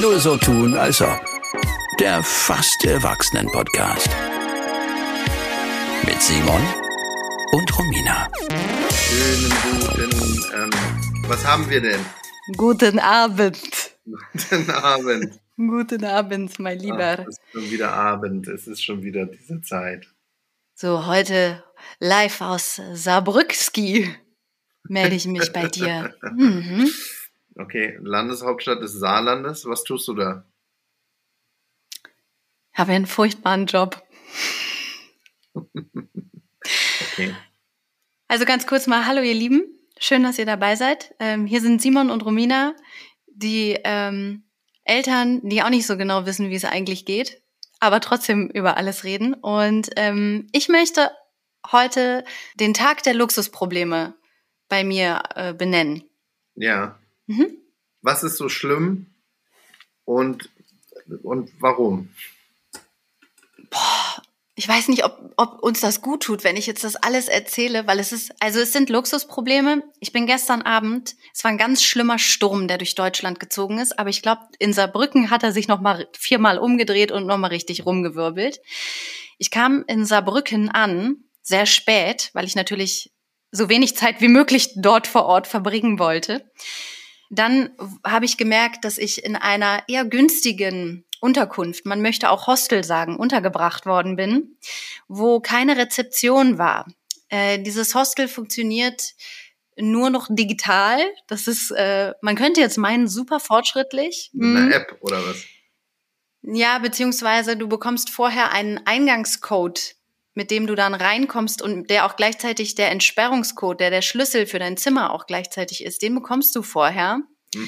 Nur so tun, als ob. Der fast Erwachsenen-Podcast. Mit Simon und Romina. Schönen guten, ähm, was haben wir denn? Guten Abend. Guten Abend. Guten Abend, mein Ach, Lieber. es ist schon wieder Abend, es ist schon wieder diese Zeit. So, heute live aus Saarbrückski melde ich mich bei dir. Mhm. Okay, Landeshauptstadt des Saarlandes, was tust du da? Habe einen furchtbaren Job. Okay. Also ganz kurz mal, hallo ihr Lieben. Schön, dass ihr dabei seid. Ähm, hier sind Simon und Romina, die ähm, Eltern, die auch nicht so genau wissen, wie es eigentlich geht, aber trotzdem über alles reden. Und ähm, ich möchte heute den Tag der Luxusprobleme bei mir äh, benennen. Ja. Mhm. Was ist so schlimm und, und warum? Ich weiß nicht, ob, ob uns das gut tut, wenn ich jetzt das alles erzähle, weil es ist, also es sind Luxusprobleme. Ich bin gestern Abend, es war ein ganz schlimmer Sturm, der durch Deutschland gezogen ist, aber ich glaube, in Saarbrücken hat er sich noch mal viermal umgedreht und noch mal richtig rumgewirbelt. Ich kam in Saarbrücken an, sehr spät, weil ich natürlich so wenig Zeit wie möglich dort vor Ort verbringen wollte. Dann habe ich gemerkt, dass ich in einer eher günstigen Unterkunft, man möchte auch Hostel sagen, untergebracht worden bin, wo keine Rezeption war. Äh, dieses Hostel funktioniert nur noch digital. Das ist, äh, man könnte jetzt meinen, super fortschrittlich. Mit einer. App oder was? Ja, beziehungsweise du bekommst vorher einen Eingangscode, mit dem du dann reinkommst und der auch gleichzeitig der Entsperrungscode, der der Schlüssel für dein Zimmer auch gleichzeitig ist, den bekommst du vorher.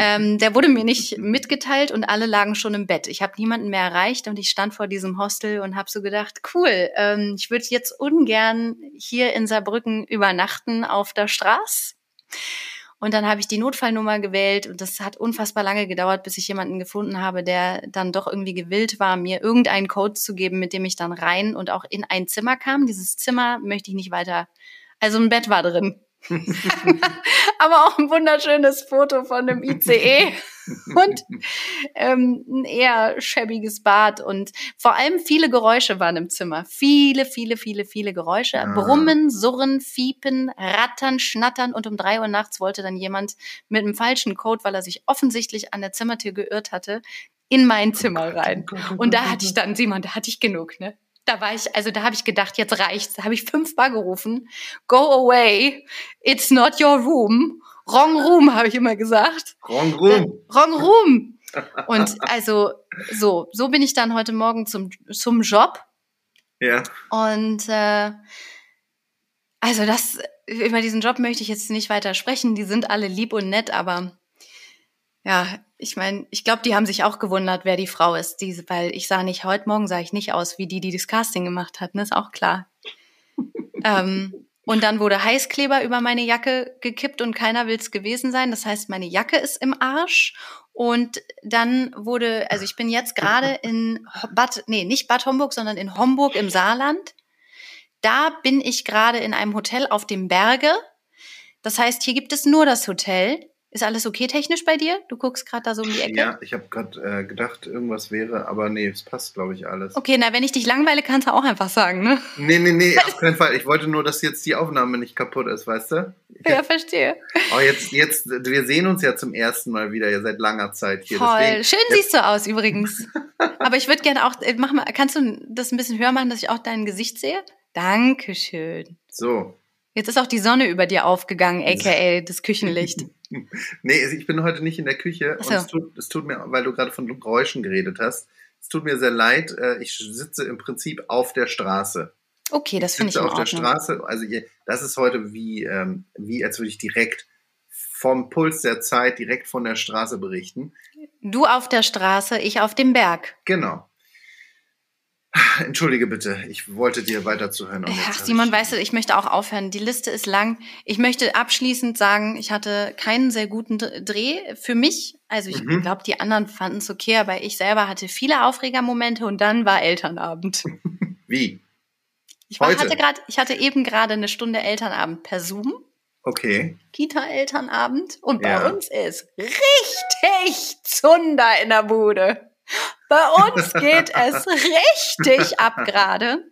Ähm, der wurde mir nicht mitgeteilt und alle lagen schon im Bett. Ich habe niemanden mehr erreicht und ich stand vor diesem Hostel und habe so gedacht, cool, ähm, ich würde jetzt ungern hier in Saarbrücken übernachten auf der Straße. Und dann habe ich die Notfallnummer gewählt und das hat unfassbar lange gedauert, bis ich jemanden gefunden habe, der dann doch irgendwie gewillt war, mir irgendeinen Code zu geben, mit dem ich dann rein und auch in ein Zimmer kam. Dieses Zimmer möchte ich nicht weiter. Also ein Bett war drin. Aber auch ein wunderschönes Foto von einem ICE und ähm, ein eher schäbiges Bad und vor allem viele Geräusche waren im Zimmer. Viele, viele, viele, viele Geräusche. Brummen, Surren, Fiepen, Rattern, Schnattern und um drei Uhr nachts wollte dann jemand mit einem falschen Code, weil er sich offensichtlich an der Zimmertür geirrt hatte, in mein Zimmer rein. Und da hatte ich dann, Simon, da hatte ich genug, ne? Da war ich, also da habe ich gedacht, jetzt reicht's. Da habe ich fünfmal gerufen. Go away. It's not your room. Wrong room, habe ich immer gesagt. Wrong room. Wrong room. Und also so, so bin ich dann heute Morgen zum, zum Job. Ja. Und äh, also das, über diesen Job möchte ich jetzt nicht weiter sprechen. Die sind alle lieb und nett, aber ja, ich meine, ich glaube, die haben sich auch gewundert, wer die Frau ist, diese, weil ich sah nicht, heute Morgen sah ich nicht aus wie die, die das Casting gemacht hat, ne? Ist auch klar. ähm, und dann wurde Heißkleber über meine Jacke gekippt und keiner will es gewesen sein. Das heißt, meine Jacke ist im Arsch. Und dann wurde, also ich bin jetzt gerade in Bad, nee, nicht Bad Homburg, sondern in Homburg im Saarland. Da bin ich gerade in einem Hotel auf dem Berge. Das heißt, hier gibt es nur das Hotel. Ist alles okay technisch bei dir? Du guckst gerade da so um die Ecke. Ja, ich habe gerade äh, gedacht, irgendwas wäre, aber nee, es passt, glaube ich, alles. Okay, na, wenn ich dich langweile, kannst du auch einfach sagen, ne? Nee, nee, nee, auf keinen Fall. Ich wollte nur, dass jetzt die Aufnahme nicht kaputt ist, weißt du? Ja, verstehe. Oh, jetzt, jetzt, wir sehen uns ja zum ersten Mal wieder, ja, seit langer Zeit hier. Toll. Deswegen, Schön siehst du aus übrigens. Aber ich würde gerne auch, äh, mach mal, kannst du das ein bisschen höher machen, dass ich auch dein Gesicht sehe? Dankeschön. so. Jetzt ist auch die Sonne über dir aufgegangen, aka das Küchenlicht. Nee, ich bin heute nicht in der Küche Ach und so. es tut, es tut mir, weil du gerade von Geräuschen geredet hast, es tut mir sehr leid. äh, Ich sitze im Prinzip auf der Straße. Okay, das finde ich sitze in auf der Ordnung. Straße. Also ihr- das ist heute wie, ähm, wie als würde ich direkt vom Puls der Zeit direkt von der Straße berichten. Du auf der Straße, ich auf dem Berg. Genau. Entschuldige bitte, ich wollte dir weiter zuhören. und jetzt Ach, Simon, weißt du, ich möchte auch aufhören. Die Liste ist lang. Ich möchte abschließend sagen, ich hatte keinen sehr guten Dreh für mich. Also ich Mhm. glaube, die anderen fanden es okay, aber ich selber hatte viele Aufregermomente und dann war Elternabend. Wie? Ich war, hatte gerade, ich hatte eben gerade eine Stunde Elternabend per Zoom. Okay. Kita-Elternabend. Und bei Ja. uns ist richtig Zunder in der Bude. Bei uns geht es richtig ab gerade.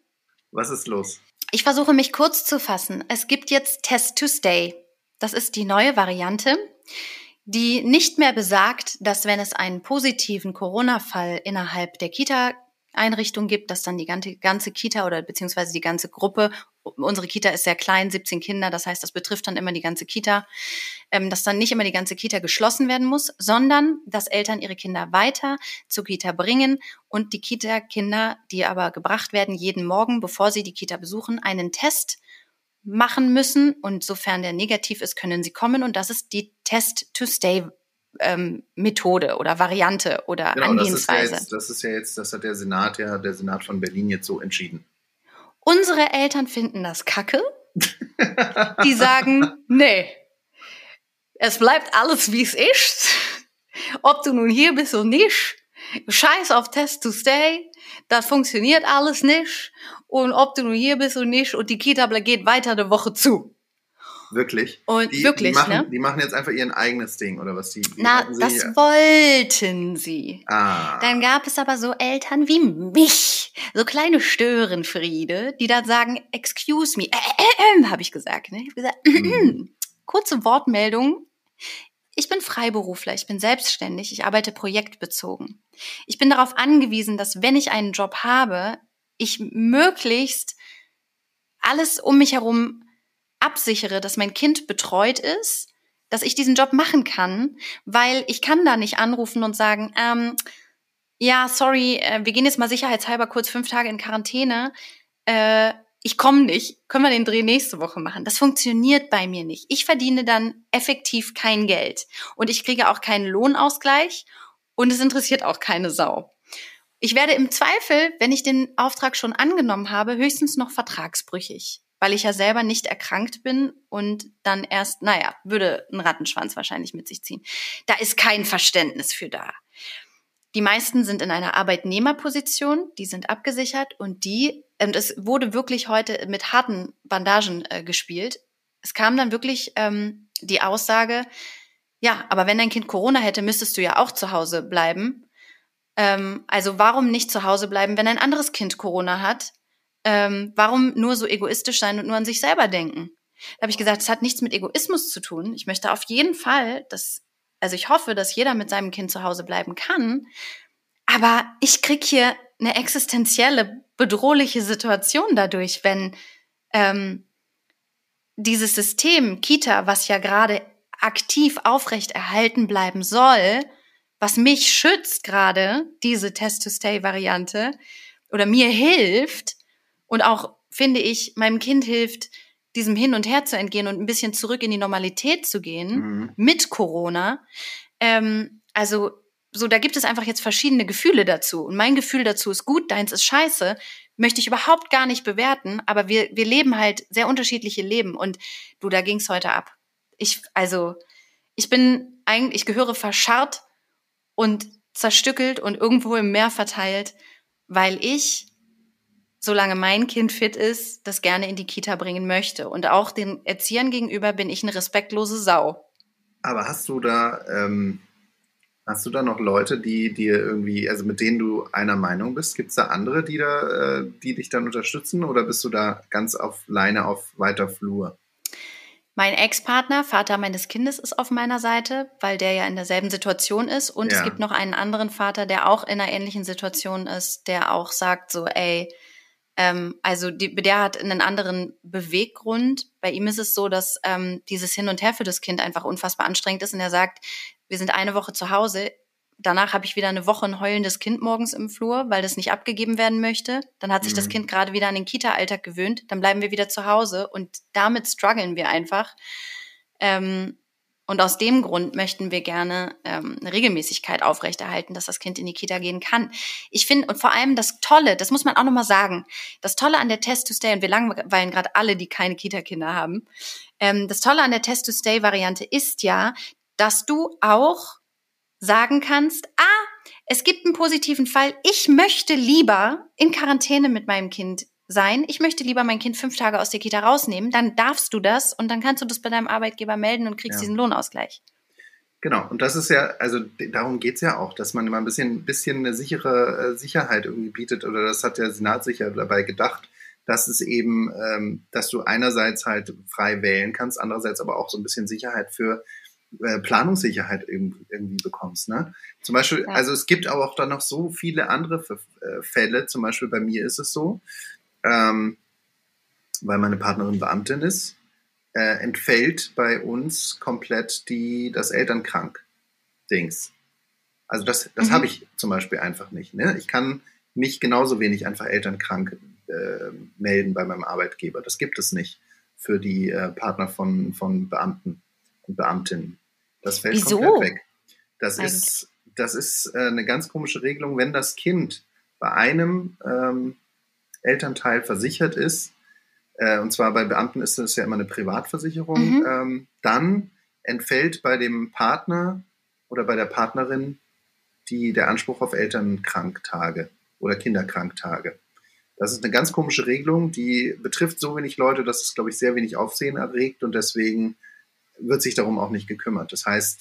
Was ist los? Ich versuche mich kurz zu fassen. Es gibt jetzt Test to Stay. Das ist die neue Variante, die nicht mehr besagt, dass wenn es einen positiven Corona-Fall innerhalb der Kita-Einrichtung gibt, dass dann die ganze, ganze Kita oder beziehungsweise die ganze Gruppe, unsere Kita ist sehr klein, 17 Kinder, das heißt, das betrifft dann immer die ganze Kita, ähm, dass dann nicht immer die ganze Kita geschlossen werden muss, sondern dass Eltern ihre Kinder weiter zur Kita bringen und die Kita-Kinder, die aber gebracht werden, jeden Morgen, bevor sie die Kita besuchen, einen Test machen müssen. Und sofern der negativ ist, können sie kommen. Und das ist die Test-to-Stay-Methode oder Variante oder Genau, das ist, ja Angehensweise. jetzt, das ist ja jetzt, das hat der Senat, ja, der Senat von Berlin jetzt so entschieden. Unsere Eltern finden das kacke. Die sagen, nee, es bleibt alles, wie es ist. Ob du nun hier bist oder nicht, scheiß auf Test to Stay, das funktioniert alles nicht. Und ob du nun hier bist oder nicht und die Kita geht weiter eine Woche zu. Wirklich. Und Die, wirklich, die, machen, ne? die machen jetzt einfach ihr eigenes Ding, oder was? Die, die Na, das wollten sie. Ah. Dann gab es aber so Eltern wie mich, so kleine Störenfriede, die dann sagen, excuse me, äh, äh, äh, habe ich gesagt. Ne? Ich habe gesagt, Mhm. kurze Wortmeldung. Ich bin Freiberufler, ich bin selbstständig, ich arbeite projektbezogen. Ich bin darauf angewiesen, dass wenn ich einen Job habe, ich möglichst alles um mich herum absichere, dass mein Kind betreut ist, dass ich diesen Job machen kann, weil ich kann da nicht anrufen und sagen, ähm, ja, sorry, äh, wir gehen jetzt mal sicherheitshalber kurz fünf Tage in Quarantäne. Äh, ich komme nicht. Können wir den Dreh nächste Woche machen? Das funktioniert bei mir nicht. Ich verdiene dann effektiv kein Geld und ich kriege auch keinen Lohnausgleich und es interessiert auch keine Sau. Ich werde im Zweifel, wenn ich den Auftrag schon angenommen habe, höchstens noch vertragsbrüchig, weil ich ja selber nicht erkrankt bin und dann erst, naja, würde ein Rattenschwanz wahrscheinlich mit sich ziehen. Da ist kein Verständnis für da. Die meisten sind in einer Arbeitnehmerposition, die sind abgesichert und die, und es wurde wirklich heute mit harten Bandagen äh, gespielt. Es kam dann wirklich ähm, die Aussage, ja, aber wenn dein Kind Corona hätte, müsstest du ja auch zu Hause bleiben. Ähm, also warum nicht zu Hause bleiben, wenn ein anderes Kind Corona hat? Ähm, warum nur so egoistisch sein und nur an sich selber denken? Da habe ich gesagt, es hat nichts mit Egoismus zu tun. Ich möchte auf jeden Fall, dass, also ich hoffe, dass jeder mit seinem Kind zu Hause bleiben kann. Aber ich krieg hier eine existenzielle, bedrohliche Situation dadurch, wenn ähm, dieses System Kita, was ja gerade aktiv aufrecht erhalten bleiben soll, was mich schützt gerade, diese Test-to-Stay-Variante, oder mir hilft und auch, finde ich, meinem Kind hilft, diesem Hin und Her zu entgehen und ein bisschen zurück in die Normalität zu gehen Mhm. mit Corona. Ähm, also so, da gibt es einfach jetzt verschiedene Gefühle dazu. Und mein Gefühl dazu ist gut, deins ist scheiße, möchte ich überhaupt gar nicht bewerten, aber wir, wir leben halt sehr unterschiedliche Leben. Und du, da ging's heute ab. Ich, also, ich bin eigentlich, ich gehöre verscharrt und zerstückelt und irgendwo im Meer verteilt, weil ich, solange mein Kind fit ist, das gerne in die Kita bringen möchte. Und auch den Erziehern gegenüber bin ich eine respektlose Sau. Aber hast du da, ähm, hast du da noch Leute, die dir irgendwie, also mit denen du einer Meinung bist? Gibt es da andere, die da, äh, die dich dann unterstützen oder bist du da ganz auf Leine auf weiter Flur? Mein Ex-Partner, Vater meines Kindes, ist auf meiner Seite, weil der ja in derselben Situation ist. Und Ja. es gibt noch einen anderen Vater, der auch in einer ähnlichen Situation ist, der auch sagt so, ey, ähm, also die, der hat einen anderen Beweggrund. Bei ihm ist es so, dass ähm, dieses Hin und Her für das Kind einfach unfassbar anstrengend ist. Und er sagt, wir sind eine Woche zu Hause. Danach habe ich wieder eine Woche ein heulendes Kind morgens im Flur, weil das nicht abgegeben werden möchte. Dann hat sich das Mhm. Kind gerade wieder an den Kita-Alltag gewöhnt. Dann bleiben wir wieder zu Hause und damit strugglen wir einfach. Ähm, und aus dem Grund möchten wir gerne ähm, eine Regelmäßigkeit aufrechterhalten, dass das Kind in die Kita gehen kann. Ich finde, und vor allem das Tolle, das muss man auch nochmal sagen, das Tolle an der Test-to-Stay, und wir langweilen gerade alle, die keine Kita-Kinder haben, ähm, das Tolle an der Test-to-Stay-Variante ist ja, dass du auch sagen kannst, ah, es gibt einen positiven Fall, ich möchte lieber in Quarantäne mit meinem Kind sein, ich möchte lieber mein Kind fünf Tage aus der Kita rausnehmen, dann darfst du das und dann kannst du das bei deinem Arbeitgeber melden und kriegst Ja. diesen Lohnausgleich. Genau, und das ist ja, also darum geht es ja auch, dass man immer ein bisschen, bisschen eine sichere äh, Sicherheit irgendwie bietet, oder das hat der Senat sich ja dabei gedacht, dass es eben, ähm, dass du einerseits halt frei wählen kannst, andererseits aber auch so ein bisschen Sicherheit für äh, Planungssicherheit irgendwie, irgendwie bekommst. Ne? Zum Beispiel, Ja. also es gibt aber auch dann noch so viele andere äh, Fälle, zum Beispiel bei mir ist es so, ähm, weil meine Partnerin Beamtin ist, äh, entfällt bei uns komplett die, das Elternkrank-Dings. Also das, das Mhm. habe ich zum Beispiel einfach nicht. Ne? Ich kann nicht genauso wenig einfach elternkrank äh, melden bei meinem Arbeitgeber. Das gibt es nicht für die äh, Partner von, von Beamten und Beamtinnen. Das fällt Wieso? komplett weg. Das Eigentlich? ist, das ist äh, eine ganz komische Regelung, wenn das Kind bei einem ähm, Elternteil versichert ist, äh, und zwar bei Beamten ist das ja immer eine Privatversicherung, Mhm. ähm, dann entfällt bei dem Partner oder bei der Partnerin die, der Anspruch auf Elternkranktage oder Kinderkranktage. Das ist eine ganz komische Regelung, die betrifft so wenig Leute, dass es, glaube ich, sehr wenig Aufsehen erregt und deswegen wird sich darum auch nicht gekümmert. Das heißt,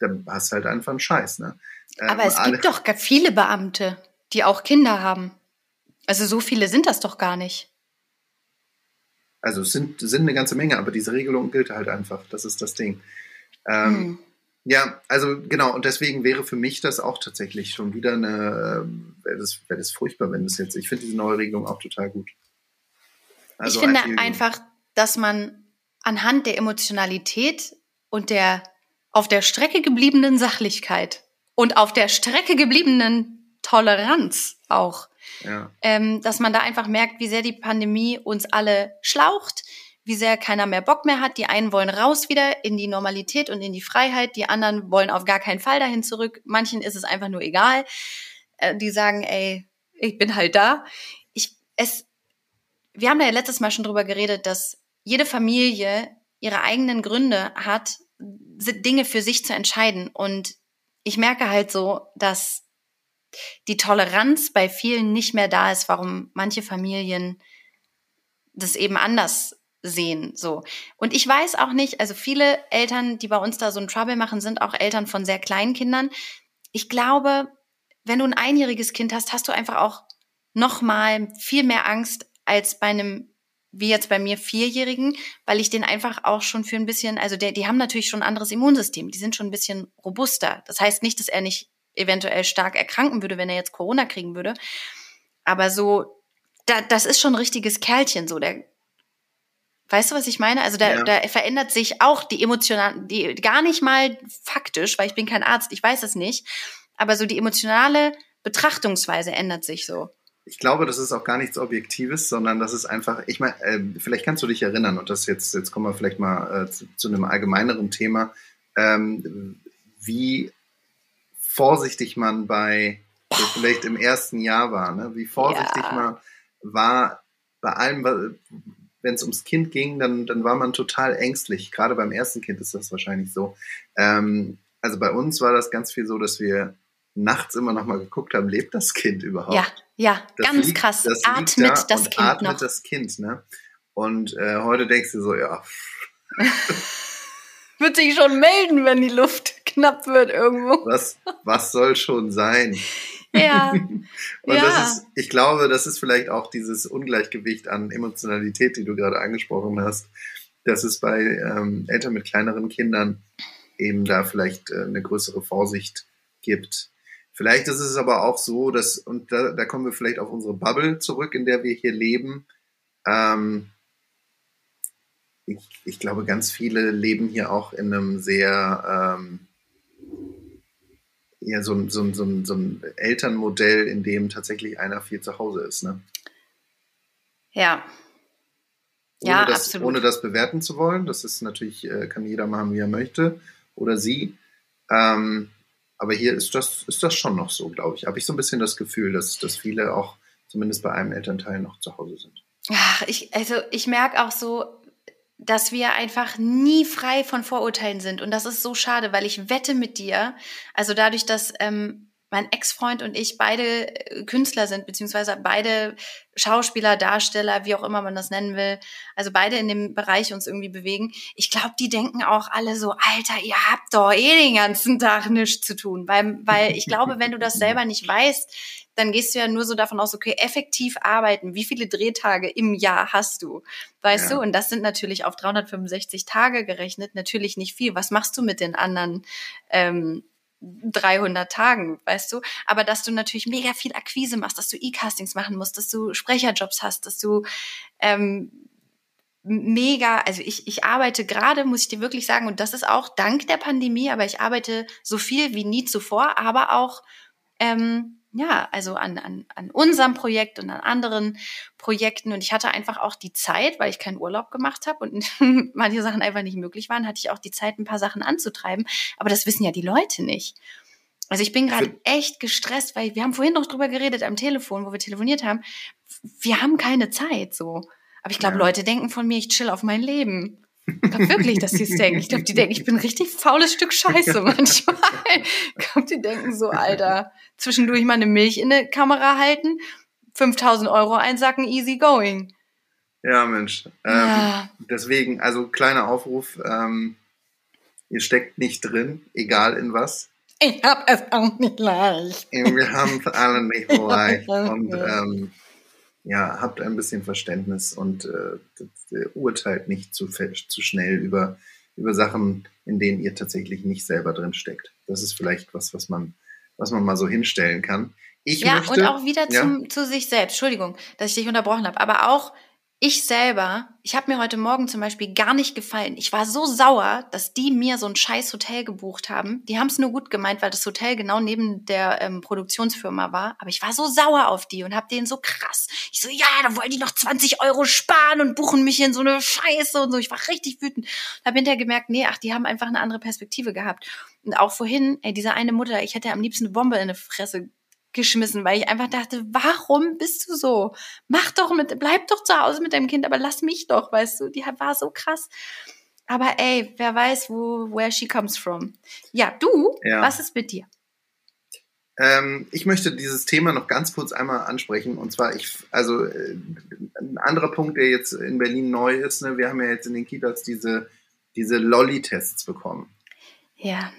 da hast du halt einfach einen Scheiß. Ne? Ähm, Aber es alle- gibt doch gar viele Beamte, die auch Kinder haben. Also so viele sind das doch gar nicht. Also es sind, sind eine ganze Menge, aber diese Regelung gilt halt einfach. Das ist das Ding. Ähm, Hm. Ja, also genau, und deswegen wäre für mich das auch tatsächlich schon wieder eine, wäre das, wäre das furchtbar, wenn das jetzt, ich finde diese neue Regelung auch total gut. Also ich finde viel- einfach, dass man anhand der Emotionalität und der auf der Strecke gebliebenen Sachlichkeit und auf der Strecke gebliebenen Toleranz auch, Ja, ähm, dass man da einfach merkt, wie sehr die Pandemie uns alle schlaucht, wie sehr keiner mehr Bock mehr hat. Die einen wollen raus wieder in die Normalität und in die Freiheit, die anderen wollen auf gar keinen Fall dahin zurück. Manchen ist es einfach nur egal. Äh, die sagen, ey, ich bin halt da. Ich, es, wir haben da ja letztes Mal schon drüber geredet, dass jede Familie ihre eigenen Gründe hat, Dinge für sich zu entscheiden. Und ich merke halt so, dass die Toleranz bei vielen nicht mehr da ist, warum manche Familien das eben anders sehen, so. Und ich weiß auch nicht, also viele Eltern, die bei uns da so ein Trouble machen, sind auch Eltern von sehr kleinen Kindern. Ich glaube, wenn du ein einjähriges Kind hast, hast du einfach auch noch mal viel mehr Angst als bei einem wie jetzt bei mir Vierjährigen, weil ich den einfach auch schon für ein bisschen, also der, die haben natürlich schon ein anderes Immunsystem, die sind schon ein bisschen robuster. Das heißt nicht, dass er nicht eventuell stark erkranken würde, wenn er jetzt Corona kriegen würde. Aber so, da, das ist schon ein richtiges Kerlchen, so der. Weißt du, was ich meine? Also da, Ja. da verändert sich auch die emotional, die gar nicht mal faktisch, weil ich bin kein Arzt, ich weiß es nicht. Aber so die emotionale Betrachtungsweise ändert sich so. ich glaube, das ist auch gar nichts Objektives, sondern das ist einfach, ich meine, äh, vielleicht kannst du dich erinnern, und das jetzt, jetzt kommen wir vielleicht mal äh, zu, zu einem allgemeineren Thema, ähm, wie vorsichtig man bei so vielleicht im ersten Jahr war, ne? wie vorsichtig Ja. man war bei allem, wenn es ums Kind ging, dann, dann war man total ängstlich. Gerade beim ersten Kind ist das wahrscheinlich so. Ähm, also bei uns war das ganz viel so, dass wir nachts immer noch mal geguckt haben, lebt das Kind überhaupt? Ja, ja, Das ganz liegt- krass. das Atmet da das Kind atmet noch. das Kind, ne? Und äh, heute denkst du so, ja, Wird sich schon melden, wenn die Luft knapp wird irgendwo. was, was soll schon sein? Ja, Und Ja. das ist, ich glaube, das ist vielleicht auch dieses Ungleichgewicht an Emotionalität, die du gerade angesprochen hast, dass es bei ähm, Eltern mit kleineren Kindern eben da vielleicht äh, eine größere Vorsicht gibt. Vielleicht ist es aber auch so, dass, und da, da kommen wir vielleicht auf unsere Bubble zurück, in der wir hier leben. Ähm, ich, ich glaube, ganz viele leben hier auch in einem sehr, ähm, ja, so, ein- so, ein- so, ein- so ein Elternmodell, in dem tatsächlich einer viel zu Hause ist. Ne? ja. Ohne, Ja, das, absolut. ohne das bewerten zu wollen. Das ist natürlich, äh, kann jeder machen, wie er möchte oder sie. Ähm, aber hier ist das, ist das schon noch so, glaube ich. Habe ich so ein bisschen das Gefühl, dass, dass viele auch zumindest bei einem Elternteil noch zu Hause sind. Ach, ich, also ich merke auch so, dass wir einfach nie frei von Vorurteilen sind. Und das ist so schade, weil ich wette mit dir, also dadurch, dass ähm, mein Ex-Freund und ich beide äh, Künstler sind, beziehungsweise beide Schauspieler, Darsteller, wie auch immer man das nennen will, also beide in dem Bereich uns irgendwie bewegen. Ich glaube, die denken auch alle so, Alter, ihr habt doch eh den ganzen Tag nichts zu tun. Weil, weil ich glaube, wenn du das selber nicht weißt, dann gehst du ja nur so davon aus, okay, effektiv arbeiten, wie viele Drehtage im Jahr hast du? Weißt ja. du? Und das sind natürlich auf 365 Tage gerechnet natürlich nicht viel. Was machst du mit den anderen ähm, 300 Tagen, weißt du? Aber dass du natürlich mega viel Akquise machst, dass du E-Castings machen musst, dass du Sprecherjobs hast, dass du ähm, mega, also ich, ich arbeite gerade, muss ich dir wirklich sagen, und das ist auch dank der Pandemie, aber ich arbeite so viel wie nie zuvor, aber auch ähm, ja, also an, an, an unserem Projekt und an anderen Projekten. Und ich hatte einfach auch die Zeit, weil ich keinen Urlaub gemacht habe und manche Sachen einfach nicht möglich waren, hatte ich auch die Zeit, ein paar Sachen anzutreiben. Aber das wissen ja die Leute nicht. Also ich bin gerade echt gestresst, weil wir haben vorhin noch drüber geredet am Telefon, wo wir telefoniert haben. Wir haben keine Zeit so. Aber ich glaube, ja. Leute denken von mir, ich chill auf mein Leben. Ich glaube wirklich, dass die es denken. Ich glaube, die denken, ich bin ein richtig faules Stück Scheiße manchmal. Ich glaube, die denken so, Alter, zwischendurch mal eine Milch in eine Kamera halten, 5000 Euro einsacken, easy going. Ja, Mensch. Ähm, ja. Deswegen, also kleiner Aufruf, ähm, ihr steckt nicht drin, egal in was. Ich hab es auch nicht leicht. Wir haben es alle nicht leicht. Und ähm, ja, habt ein bisschen Verständnis und äh, urteilt nicht zu, zu schnell über, über Sachen, in denen ihr tatsächlich nicht selber drin steckt. Das ist vielleicht was, was man, was man mal so hinstellen kann. Ich ja, möchte, und auch wieder ja? zum, zu sich selbst. Entschuldigung, dass ich dich unterbrochen habe, aber auch ich selber, ich habe mir heute Morgen zum Beispiel gar nicht gefallen. Ich war so sauer, dass die mir so ein scheiß Hotel gebucht haben. Die haben es nur gut gemeint, weil das Hotel genau neben der ähm, Produktionsfirma war. Aber ich war so sauer auf die und habe denen so krass. Ich so, ja, da wollen die noch 20 Euro sparen und buchen mich in so eine Scheiße und so. Ich war richtig wütend. Habe hinterher gemerkt, nee, ach, die haben einfach eine andere Perspektive gehabt. Und auch vorhin, ey, diese eine Mutter, ich hätte am liebsten eine Bombe in eine Fresse geschmissen, weil ich einfach dachte, warum bist du so? Mach doch mit, bleib doch zu Hause mit deinem Kind, aber lass mich doch, weißt du? Die war so krass. Aber ey, wer weiß, wo, where she comes from. Ja, du, ja. was ist mit dir? Ähm, ich möchte dieses Thema noch ganz kurz einmal ansprechen. Und zwar, ich, also äh, ein anderer Punkt, der jetzt in Berlin neu ist, ne, wir haben ja jetzt in den Kitas diese, diese Lolli-Tests bekommen. Ja,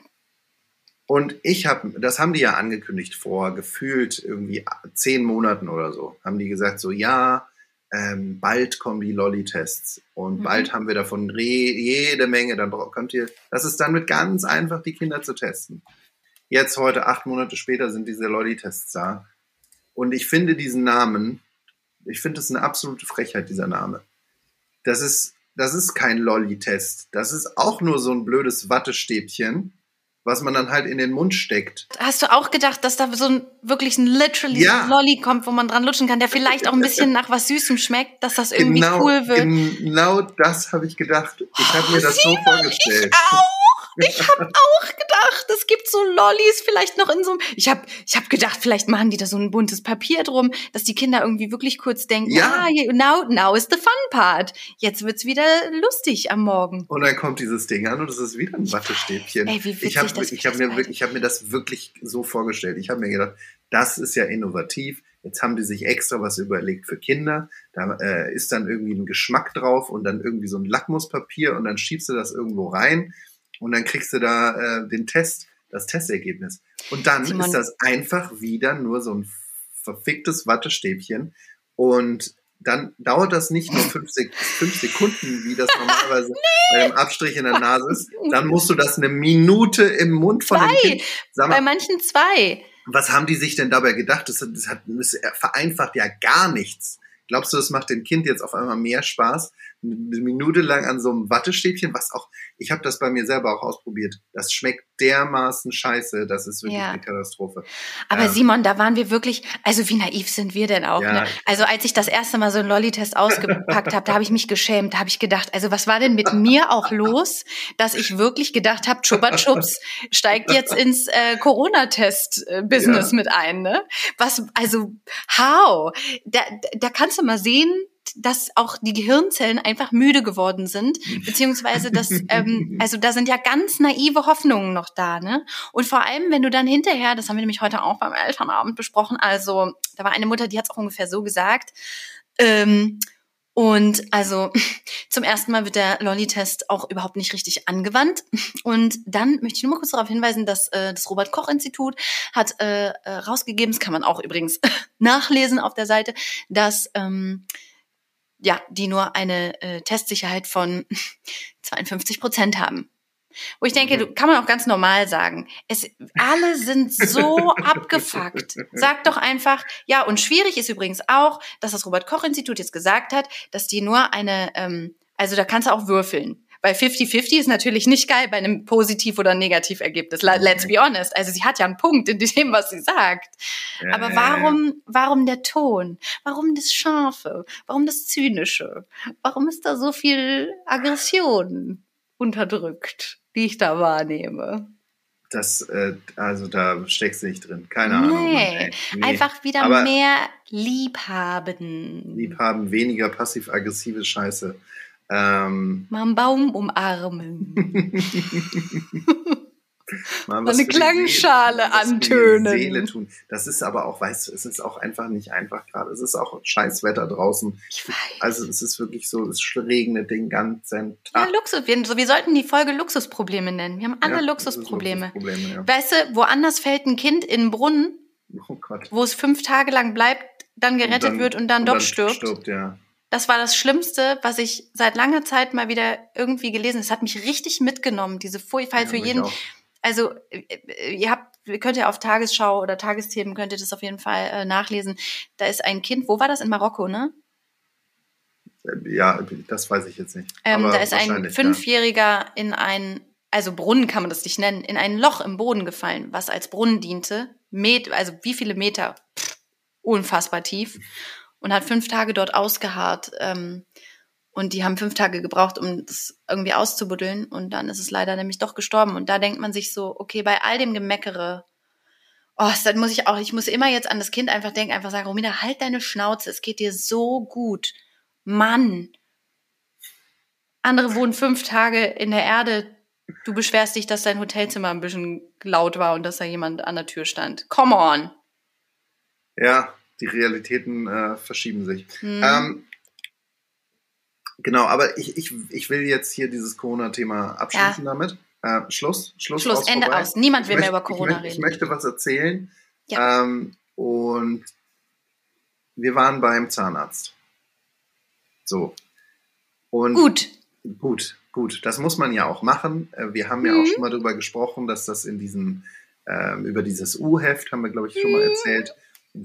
und ich habe, das haben die ja angekündigt vor gefühlt irgendwie zehn Monaten oder so, haben die gesagt so, ja, ähm, bald kommen die Lolli-Tests und mhm. bald haben wir davon jede Menge, dann könnt ihr, das ist dann mit ganz einfach, die Kinder zu testen. Jetzt heute, acht Monate später, sind diese Lolli-Tests da. Und ich finde diesen Namen, ich finde das eine absolute Frechheit, dieser Name. Das ist, das ist kein Lolli-Test. Das ist auch nur so ein blödes Wattestäbchen, was man dann halt in den Mund steckt. Hast du auch gedacht, dass da so ein wirklich ein literally ja. Lolly kommt, wo man dran lutschen kann, der vielleicht auch ein bisschen nach was Süßem schmeckt, dass das irgendwie genau, cool wird? Genau das habe ich gedacht. Ich habe mir das so vorgestellt. Ich auch. Ich habe auch gedacht, es gibt so Lollis vielleicht noch in so einem. Ich habe ich hab gedacht, vielleicht machen die da so ein buntes Papier drum, dass die Kinder irgendwie wirklich kurz denken, ja, ah, now, now is the fun part. Jetzt wird's wieder lustig am Morgen. Und dann kommt dieses Ding an und es ist wieder ein Wattestäbchen. Ey, wie ich habe ich hab mir, ich hab mir das wirklich so vorgestellt. Ich habe mir gedacht, das ist ja innovativ. Jetzt haben die sich extra was überlegt für Kinder. Da äh, ist dann irgendwie ein Geschmack drauf und dann irgendwie so ein Lackmuspapier und dann schiebst du das irgendwo rein und dann kriegst du da äh, den Test, das Testergebnis. Und dann Simon. ist das einfach wieder nur so ein verficktes Wattestäbchen und dann dauert das nicht nur fünf, Sek fünf Sekunden, wie das normalerweise nee. bei einem Abstrich in der Nase ist. Dann musst du das eine Minute im Mund von zwei. dem Kind. Mal, bei manchen zwei. Was haben die sich denn dabei gedacht? Das, das, hat, das vereinfacht ja gar nichts. Glaubst du, das macht dem Kind jetzt auf einmal mehr Spaß? Eine Minute lang an so einem Wattestäbchen, was auch, ich habe das bei mir selber auch ausprobiert. Das schmeckt dermaßen scheiße, das ist wirklich ja. eine Katastrophe. Aber ähm, Simon, da waren wir wirklich, also wie naiv sind wir denn auch? Ja. Ne? Also als ich das erste Mal so einen Lolli-Test ausgepackt habe, da habe ich mich geschämt, da habe ich gedacht, also was war denn mit mir auch los, dass ich wirklich gedacht habe, Chupa Chups steigt jetzt ins äh, Corona-Test-Business ja. mit ein, ne? Was, also how? Da, da kannst du mal sehen, dass auch die Gehirnzellen einfach müde geworden sind, beziehungsweise dass, ähm, also da sind ja ganz naive Hoffnungen noch da, ne? Und vor allem, wenn du dann hinterher, das haben wir nämlich heute auch beim Elternabend besprochen, also da war eine Mutter, die hat es auch ungefähr so gesagt, ähm, und also zum ersten Mal wird der Lolli-Test auch überhaupt nicht richtig angewandt. Und dann möchte ich nur mal kurz darauf hinweisen, dass äh, das Robert-Koch-Institut hat äh, äh, rausgegeben, das kann man auch übrigens nachlesen auf der Seite, dass ähm, ja, die nur eine äh, Testsicherheit von 52 Prozent haben. Wo ich denke, du, kann man auch ganz normal sagen. Es, alle sind so abgefuckt. Sag doch einfach, ja, und schwierig ist übrigens auch, dass das Robert-Koch-Institut jetzt gesagt hat, dass die nur eine, ähm, also da kannst du auch würfeln. Weil 50-50 ist natürlich nicht geil bei einem Positiv- oder Negativergebnis. Let's be honest. Also sie hat ja einen Punkt in dem, was sie sagt. Aber warum, warum der Ton? Warum das Scharfe? Warum das Zynische? Warum ist da so viel Aggression unterdrückt? die ich da wahrnehme. Das, äh, also da steckst du nicht drin. Keine nee, Ahnung. Nee. Einfach wieder Aber mehr Liebhaben. Liebhaben, weniger passiv-aggressive Scheiße. Ähm, Mal einen Baum umarmen. Mal eine Klangschale Seele, antönen. Seele tun. Das ist aber auch, weißt du, es ist auch einfach nicht einfach gerade. Es ist auch Scheißwetter draußen. Ich weiß. Also es ist wirklich so, es regnet den ganzen Tag. Ja, Luxus. Wir, so, wir sollten die Folge Luxusprobleme nennen. Wir haben alle ja, Luxusprobleme. Luxusprobleme ja. Weißt du, woanders fällt ein Kind in einen Brunnen, oh wo es fünf Tage lang bleibt, dann gerettet und dann, wird und dann und doch dann stirbt. stirbt ja. Das war das Schlimmste, was ich seit langer Zeit mal wieder irgendwie gelesen habe. Es hat mich richtig mitgenommen, diese Furcht, ja, für jeden. Also äh, ihr habt, könnt ihr auf Tagesschau oder Tagesthemen könnt ihr das auf jeden Fall äh, nachlesen. Da ist ein Kind, wo war das? In Marokko, ne? Äh, ja, das weiß ich jetzt nicht. Ähm, da ist ein Fünfjähriger ja. in ein, also Brunnen kann man das nicht nennen, in ein Loch im Boden gefallen, was als Brunnen diente. Met, also wie viele Meter? Pff, unfassbar tief. Und hat fünf Tage dort ausgeharrt. Ähm, und die haben fünf Tage gebraucht, um das irgendwie auszubuddeln. Und dann ist es leider nämlich doch gestorben. Und da denkt man sich so, okay, bei all dem Gemeckere, oh, dann muss ich auch, ich muss immer jetzt an das Kind einfach denken, einfach sagen, Romina, halt deine Schnauze, es geht dir so gut. Mann. Andere wohnen fünf Tage in der Erde. Du beschwerst dich, dass dein Hotelzimmer ein bisschen laut war und dass da jemand an der Tür stand. Come on. Ja, die Realitäten äh, verschieben sich. Hm. Ähm, Genau, aber ich, ich, ich will jetzt hier dieses Corona-Thema abschließen ja. damit. Äh, Schluss, Schluss, Schluss, aus, Ende vorbei. aus. Niemand will mehr über Corona ich reden. Ich möchte was erzählen. Ja. Ähm, und wir waren beim Zahnarzt. So. Und gut. Gut, gut. Das muss man ja auch machen. Äh, wir haben mhm. ja auch mhm. schon mal darüber gesprochen, dass das in diesem, äh, über dieses U-Heft, haben wir, glaube ich, schon mal mhm. erzählt,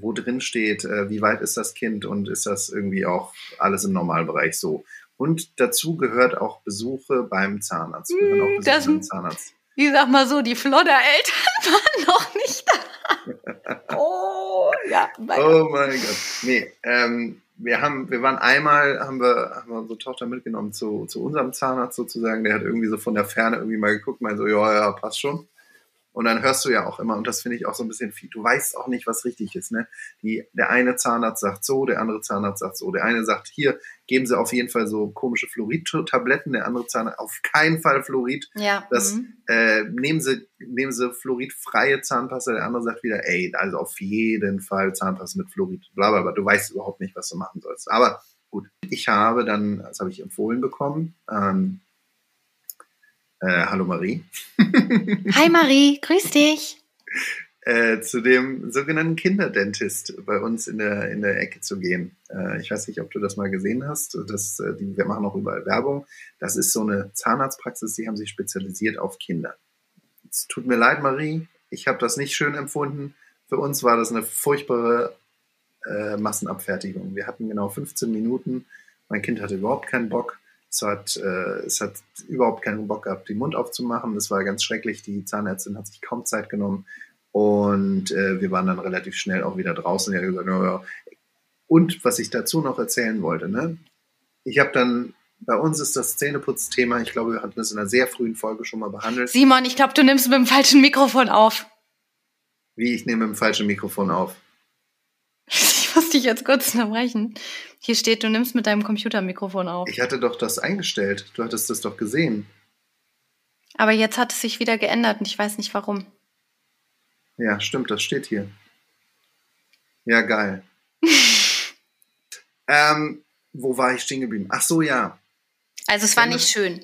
wo drin steht, äh, wie weit ist das Kind und ist das irgendwie auch alles im Normalbereich so. Und dazu gehört auch Besuche beim Zahnarzt. Gehören auch hm, Besuche das, beim Zahnarzt. Ich sag mal so, die Flodder-Eltern waren noch nicht da. oh, ja. Mein oh mein Gott. Nee, ähm, wir haben, wir waren einmal, haben wir, haben wir unsere Tochter mitgenommen zu, zu unserem Zahnarzt sozusagen. Der hat irgendwie so von der Ferne irgendwie mal geguckt, meinte so, ja, ja, passt schon. Und dann hörst du ja auch immer, und das finde ich auch so ein bisschen viel, du weißt auch nicht, was richtig ist. Ne? Die, der eine Zahnarzt sagt so, der andere Zahnarzt sagt so. Der eine sagt, hier, geben Sie auf jeden Fall so komische Fluorid-Tabletten, der andere Zahnarzt, auf keinen Fall Fluorid. Ja. Das, mhm. äh, nehmen, Sie, nehmen Sie fluoridfreie Zahnpasta, der andere sagt wieder, ey, also auf jeden Fall Zahnpasta mit Fluorid, bla bla bla. Du weißt überhaupt nicht, was du machen sollst. Aber gut, ich habe dann, das habe ich empfohlen bekommen, ähm, äh, hallo Marie. Hi Marie, grüß dich. Äh, zu dem sogenannten Kinderdentist bei uns in der, in der Ecke zu gehen. Äh, ich weiß nicht, ob du das mal gesehen hast. Das, äh, die, wir machen auch überall Werbung. Das ist so eine Zahnarztpraxis, die haben sich spezialisiert auf Kinder. Es tut mir leid, Marie. Ich habe das nicht schön empfunden. Für uns war das eine furchtbare äh, Massenabfertigung. Wir hatten genau 15 Minuten. Mein Kind hatte überhaupt keinen Bock. Es hat, äh, es hat überhaupt keinen Bock gehabt, den Mund aufzumachen. Es war ganz schrecklich. Die Zahnärztin hat sich kaum Zeit genommen. Und äh, wir waren dann relativ schnell auch wieder draußen. Ja, gesagt, ja. Und was ich dazu noch erzählen wollte, ne? ich habe dann, bei uns ist das Zähneputzthema, ich glaube, wir hatten das in einer sehr frühen Folge schon mal behandelt. Simon, ich glaube, du nimmst mit dem falschen Mikrofon auf. Wie, ich nehme mit dem falschen Mikrofon auf? Dich jetzt kurz unterbrechen. Hier steht, du nimmst mit deinem Computermikrofon auf. Ich hatte doch das eingestellt. Du hattest das doch gesehen. Aber jetzt hat es sich wieder geändert und ich weiß nicht warum. Ja, stimmt, das steht hier. Ja, geil. ähm, wo war ich stehen geblieben? Ach so, ja. Also es war nicht schön.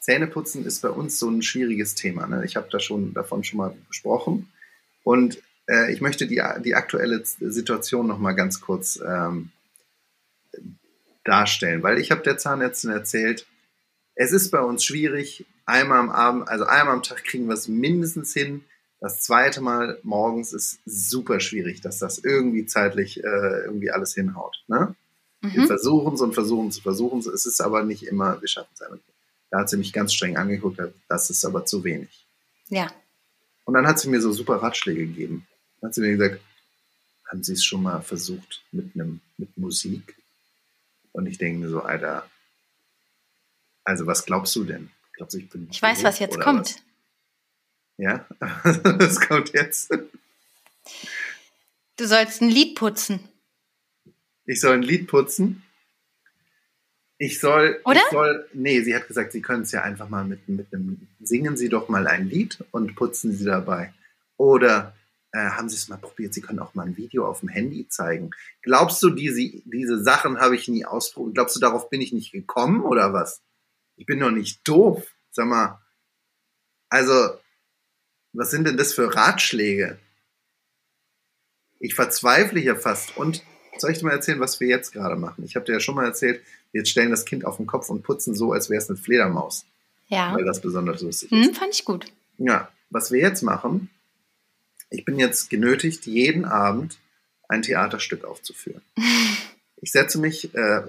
Zähneputzen ist bei uns so ein schwieriges Thema. Ne? Ich habe da schon davon schon mal gesprochen. Und äh, ich möchte die, die aktuelle Situation noch mal ganz kurz ähm, darstellen, weil ich habe der Zahnärztin erzählt, es ist bei uns schwierig, einmal am Abend, also einmal am Tag kriegen wir es mindestens hin. Das zweite Mal morgens ist super schwierig, dass das irgendwie zeitlich äh, irgendwie alles hinhaut. Ne? Mhm. Wir versuchen es und versuchen es, versuchen es. Es ist aber nicht immer, wir schaffen es einfach. Da hat sie mich ganz streng angeguckt, das ist aber zu wenig. Ja. Und dann hat sie mir so super Ratschläge gegeben. Dann hat sie mir gesagt, haben Sie es schon mal versucht mit einem, mit Musik? Und ich denke mir so, Alter, also was glaubst du denn? Glaubst du, ich bin. Ich weiß, was jetzt kommt. Was? Ja, was kommt jetzt? Du sollst ein Lied putzen. Ich soll ein Lied putzen? Ich soll, Oder? Ich soll, nee, sie hat gesagt, sie können es ja einfach mal mit, mit einem, singen Sie doch mal ein Lied und putzen Sie dabei. Oder äh, haben Sie es mal probiert, Sie können auch mal ein Video auf dem Handy zeigen. Glaubst du, diese, diese Sachen habe ich nie ausprobiert? Glaubst du, darauf bin ich nicht gekommen oder was? Ich bin doch nicht doof. Sag mal, also, was sind denn das für Ratschläge? Ich verzweifle hier fast. Und soll ich dir mal erzählen, was wir jetzt gerade machen? Ich habe dir ja schon mal erzählt, wir stellen das Kind auf den Kopf und putzen so, als wäre es eine Fledermaus. Ja. Weil das besonders lustig hm, ist. Fand ich gut. Ja, was wir jetzt machen, ich bin jetzt genötigt, jeden Abend ein Theaterstück aufzuführen. Ich setze mich äh,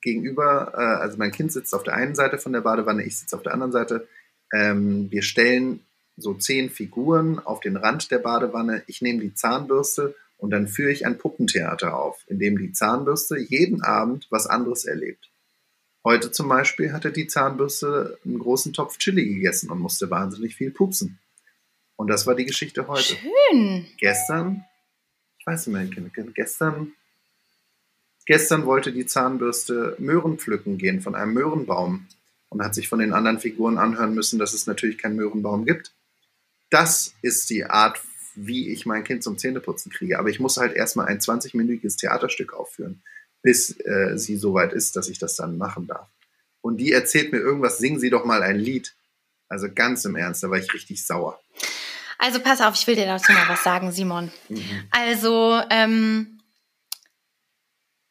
gegenüber, äh, also mein Kind sitzt auf der einen Seite von der Badewanne, ich sitze auf der anderen Seite. Ähm, wir stellen so zehn Figuren auf den Rand der Badewanne. Ich nehme die Zahnbürste und dann führe ich ein Puppentheater auf, in dem die Zahnbürste jeden Abend was anderes erlebt. Heute zum Beispiel hatte die Zahnbürste einen großen Topf Chili gegessen und musste wahnsinnig viel pupsen. Und das war die Geschichte heute. Schön. Gestern, ich weiß nicht mehr, gestern, gestern wollte die Zahnbürste Möhren pflücken gehen von einem Möhrenbaum und hat sich von den anderen Figuren anhören müssen, dass es natürlich keinen Möhrenbaum gibt. Das ist die Art wie ich mein Kind zum Zähneputzen kriege. Aber ich muss halt erstmal ein 20-minütiges Theaterstück aufführen, bis äh, sie so weit ist, dass ich das dann machen darf. Und die erzählt mir irgendwas, singen Sie doch mal ein Lied. Also ganz im Ernst, da war ich richtig sauer. Also pass auf, ich will dir dazu mal was sagen, Simon. Mhm. Also, ähm,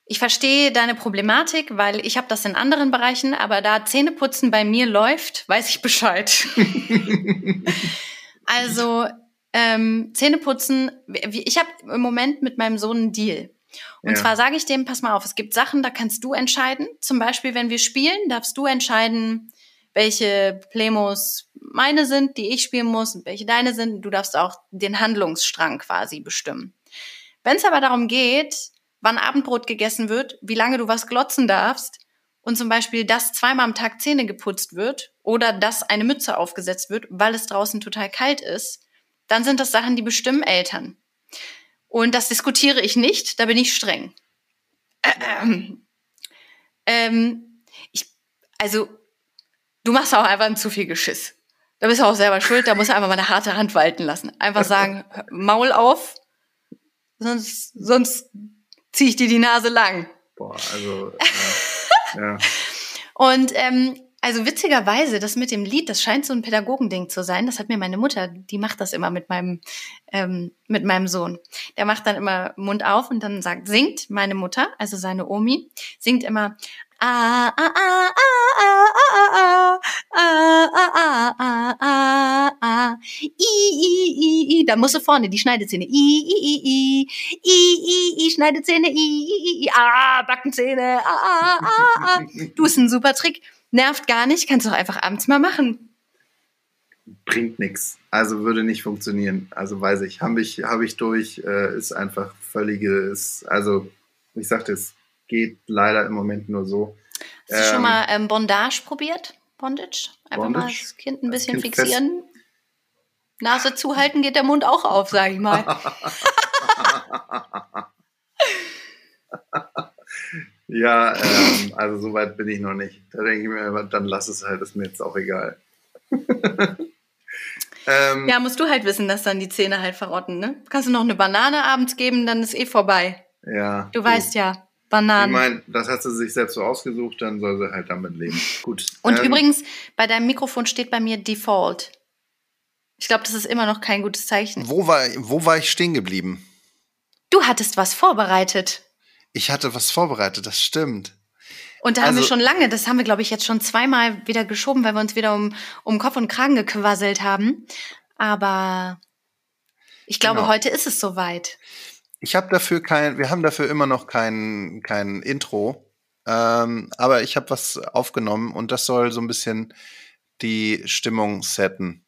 ich verstehe deine Problematik, weil ich habe das in anderen Bereichen, aber da Zähneputzen bei mir läuft, weiß ich Bescheid. also ähm, Zähneputzen, ich habe im Moment mit meinem Sohn einen Deal. Und ja. zwar sage ich dem, pass mal auf, es gibt Sachen, da kannst du entscheiden. Zum Beispiel, wenn wir spielen, darfst du entscheiden, welche Plemos meine sind, die ich spielen muss und welche deine sind. Du darfst auch den Handlungsstrang quasi bestimmen. Wenn es aber darum geht, wann Abendbrot gegessen wird, wie lange du was glotzen darfst und zum Beispiel, dass zweimal am Tag Zähne geputzt wird oder dass eine Mütze aufgesetzt wird, weil es draußen total kalt ist, dann sind das Sachen, die bestimmen Eltern. Und das diskutiere ich nicht, da bin ich streng. Ähm, ähm, ich, also, du machst auch einfach ein zu viel Geschiss. Da bist du auch selber schuld, da musst du einfach mal eine harte Hand walten lassen. Einfach sagen, Maul auf, sonst, sonst ziehe ich dir die Nase lang. Boah, also. Ja. ja. Und ähm, also witzigerweise, das mit dem Lied, das scheint so ein Pädagogending zu sein. Das hat mir meine Mutter, die macht das immer mit meinem, ähm, mit meinem Sohn. Der macht dann immer Mund auf und dann sagt, singt meine Mutter, also seine Omi, singt immer ah, ah, ah, ah, ah, ah, ah, ah, ah, ah, ah, i, i, i, i, da musst du vorne die Schneidezähne, i, i, i, i, i, i, i, Schneidezähne, i, i, i, ah, Backenzähne, ah, ah, ah, ah. Du, ist ein super Trick nervt gar nicht, kannst du auch einfach abends mal machen. Bringt nichts. Also würde nicht funktionieren. Also weiß ich, habe ich, hab ich durch, äh, ist einfach völliges, also ich sagte, es geht leider im Moment nur so. Hast du ähm, schon mal ähm, Bondage probiert? Bondage? Einfach Bondage? mal das Kind ein bisschen kind fixieren. Fest. Nase zuhalten geht der Mund auch auf, sage ich mal. Ja, ähm, also so weit bin ich noch nicht. Da denke ich mir, dann lass es halt, ist mir jetzt auch egal. ähm, ja, musst du halt wissen, dass dann die Zähne halt verrotten, ne? Kannst du noch eine Banane abends geben, dann ist eh vorbei. Ja. Du weißt ja, Bananen. Ich meine, das hat sie sich selbst so ausgesucht, dann soll sie halt damit leben. Gut. Und ähm, übrigens, bei deinem Mikrofon steht bei mir Default. Ich glaube, das ist immer noch kein gutes Zeichen. Wo war, wo war ich stehen geblieben? Du hattest was vorbereitet. Ich hatte was vorbereitet, das stimmt. Und da also, haben wir also schon lange, das haben wir, glaube ich, jetzt schon zweimal wieder geschoben, weil wir uns wieder um, um Kopf und Kragen gequasselt haben. Aber ich glaube, genau. heute ist es soweit. Ich habe dafür kein, wir haben dafür immer noch kein, kein Intro. Ähm, aber ich habe was aufgenommen und das soll so ein bisschen die Stimmung setten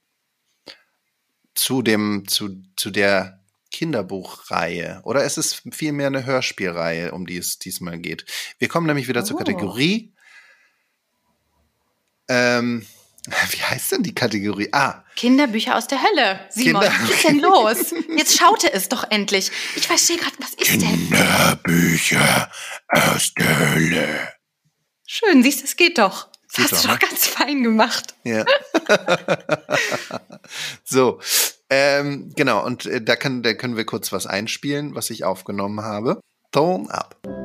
zu dem, zu, zu der Kinderbuchreihe. Oder es ist vielmehr eine Hörspielreihe, um die es diesmal geht. Wir kommen nämlich wieder oh. zur Kategorie. Ähm, wie heißt denn die Kategorie? Ah. Kinderbücher aus der Hölle. Simon, Kinder was ist denn los? Jetzt schaute es doch endlich. Ich verstehe gerade, was ist denn? Kinderbücher aus der Hölle. Schön, siehst du, es geht doch. Das geht hast doch, du doch ne? ganz fein gemacht. Ja. so, ähm, genau, und äh, da, kann, da können wir kurz was einspielen, was ich aufgenommen habe. Tone up.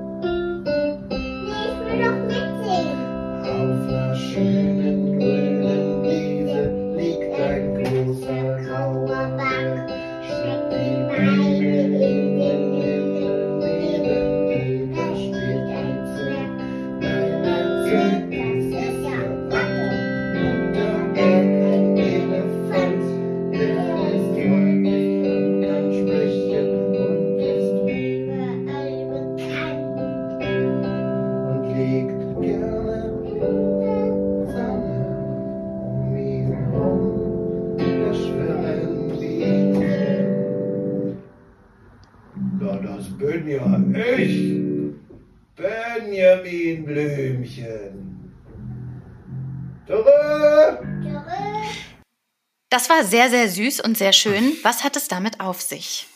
Das war sehr, sehr süß und sehr schön. Was hat es damit auf sich?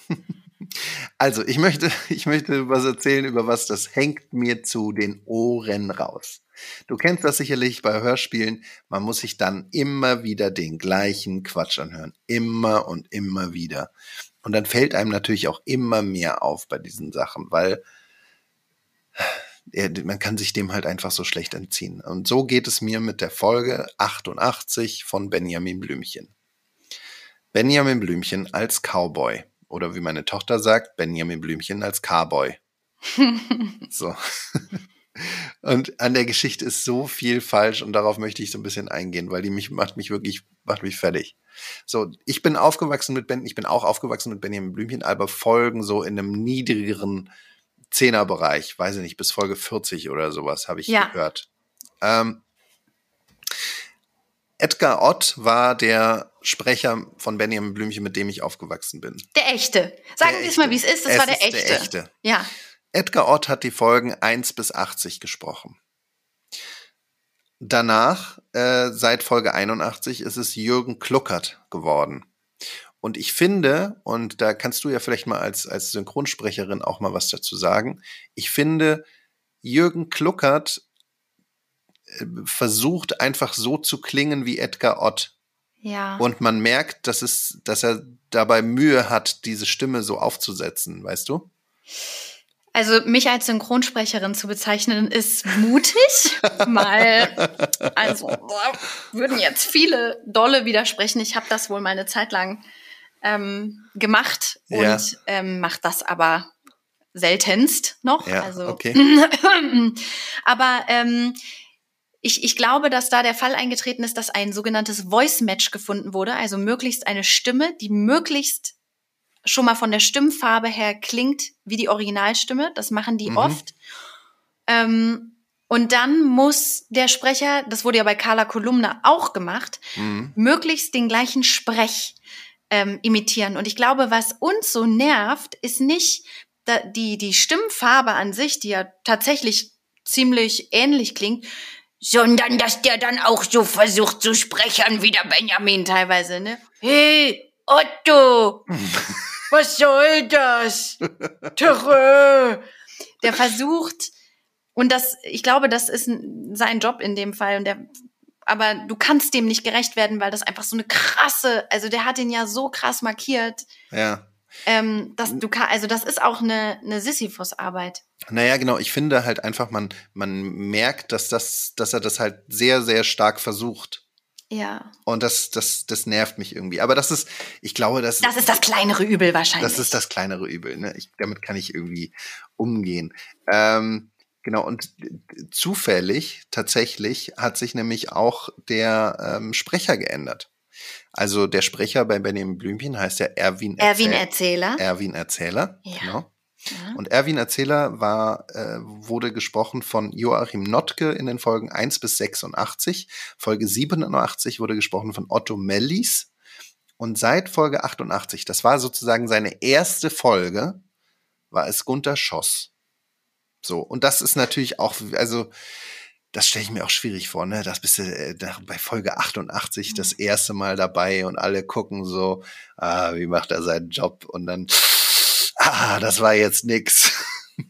Also, ich möchte, ich möchte was erzählen über was, das hängt mir zu den Ohren raus. Du kennst das sicherlich bei Hörspielen. Man muss sich dann immer wieder den gleichen Quatsch anhören. Immer und immer wieder. Und dann fällt einem natürlich auch immer mehr auf bei diesen Sachen, weil man kann sich dem halt einfach so schlecht entziehen. Und so geht es mir mit der Folge 88 von Benjamin Blümchen. Benjamin Blümchen als Cowboy. Oder wie meine Tochter sagt, Benjamin Blümchen als Cowboy. so. Und an der Geschichte ist so viel falsch und darauf möchte ich so ein bisschen eingehen, weil die mich macht mich wirklich macht mich fertig. So, ich bin aufgewachsen mit Ben, ich bin auch aufgewachsen mit Benjamin Blümchen, aber Folgen so in einem niedrigeren Zehnerbereich, weiß ich nicht, bis Folge 40 oder sowas habe ich ja. gehört. Ähm, Edgar Ott war der Sprecher von Benjamin Blümchen, mit dem ich aufgewachsen bin. Der echte. Sagen wir es mal, wie es ist. Das es war der echte. der echte. Ja. Edgar Ott hat die Folgen 1 bis 80 gesprochen. Danach, äh, seit Folge 81, ist es Jürgen Kluckert geworden. Und ich finde, und da kannst du ja vielleicht mal als, als Synchronsprecherin auch mal was dazu sagen, ich finde, Jürgen Kluckert versucht einfach so zu klingen wie Edgar Ott. Ja. Und man merkt, dass es, dass er dabei Mühe hat, diese Stimme so aufzusetzen, weißt du? Also mich als Synchronsprecherin zu bezeichnen ist mutig, mal also würden jetzt viele dolle widersprechen. Ich habe das wohl meine Zeit lang ähm, gemacht und ja. ähm, mache das aber seltenst noch. Ja, also, okay. aber ähm, ich, ich glaube, dass da der Fall eingetreten ist, dass ein sogenanntes Voice Match gefunden wurde, also möglichst eine Stimme, die möglichst schon mal von der Stimmfarbe her klingt wie die Originalstimme. Das machen die mhm. oft. Ähm, und dann muss der Sprecher, das wurde ja bei Carla Kolumna auch gemacht, mhm. möglichst den gleichen Sprech ähm, imitieren. Und ich glaube, was uns so nervt, ist nicht die, die Stimmfarbe an sich, die ja tatsächlich ziemlich ähnlich klingt, sondern dass der dann auch so versucht zu sprechen wie der Benjamin teilweise, ne? Hey, Otto, was soll das? Terrö. Der versucht Und das, ich glaube, das ist sein Job in dem Fall. Und der, aber du kannst dem nicht gerecht werden, weil das einfach so eine krasse, also der hat ihn ja so krass markiert. Ja. Ähm, dass du kann, also das ist auch eine, eine Sisyphus-Arbeit. Naja, genau. Ich finde halt einfach, man, man merkt, dass das, dass er das halt sehr, sehr stark versucht. Ja. Und das, das, das nervt mich irgendwie. Aber das ist, ich glaube, das, Das ist das kleinere Übel wahrscheinlich. das ist das kleinere Übel. Ne? Ich, damit kann ich irgendwie umgehen. Ähm, genau. Und zufällig, tatsächlich, hat sich nämlich auch der ähm, Sprecher geändert. Also der Sprecher bei Benjamin Blümchen heißt ja Erwin Erwin Erzähl- Erzähler. Erwin Erzähler. Ja. Genau. Ja. Und Erwin Erzähler war, äh, wurde gesprochen von Joachim Notke in den Folgen 1 bis 86. Folge 87 wurde gesprochen von Otto Mellis. Und seit Folge 88, das war sozusagen seine erste Folge, war es Gunther Schoss. So, und das ist natürlich auch, also, das stelle ich mir auch schwierig vor, ne? Das bist du äh, bei Folge 88 das erste Mal dabei und alle gucken so, ah, wie macht er seinen Job? Und dann, ah, das war jetzt nix.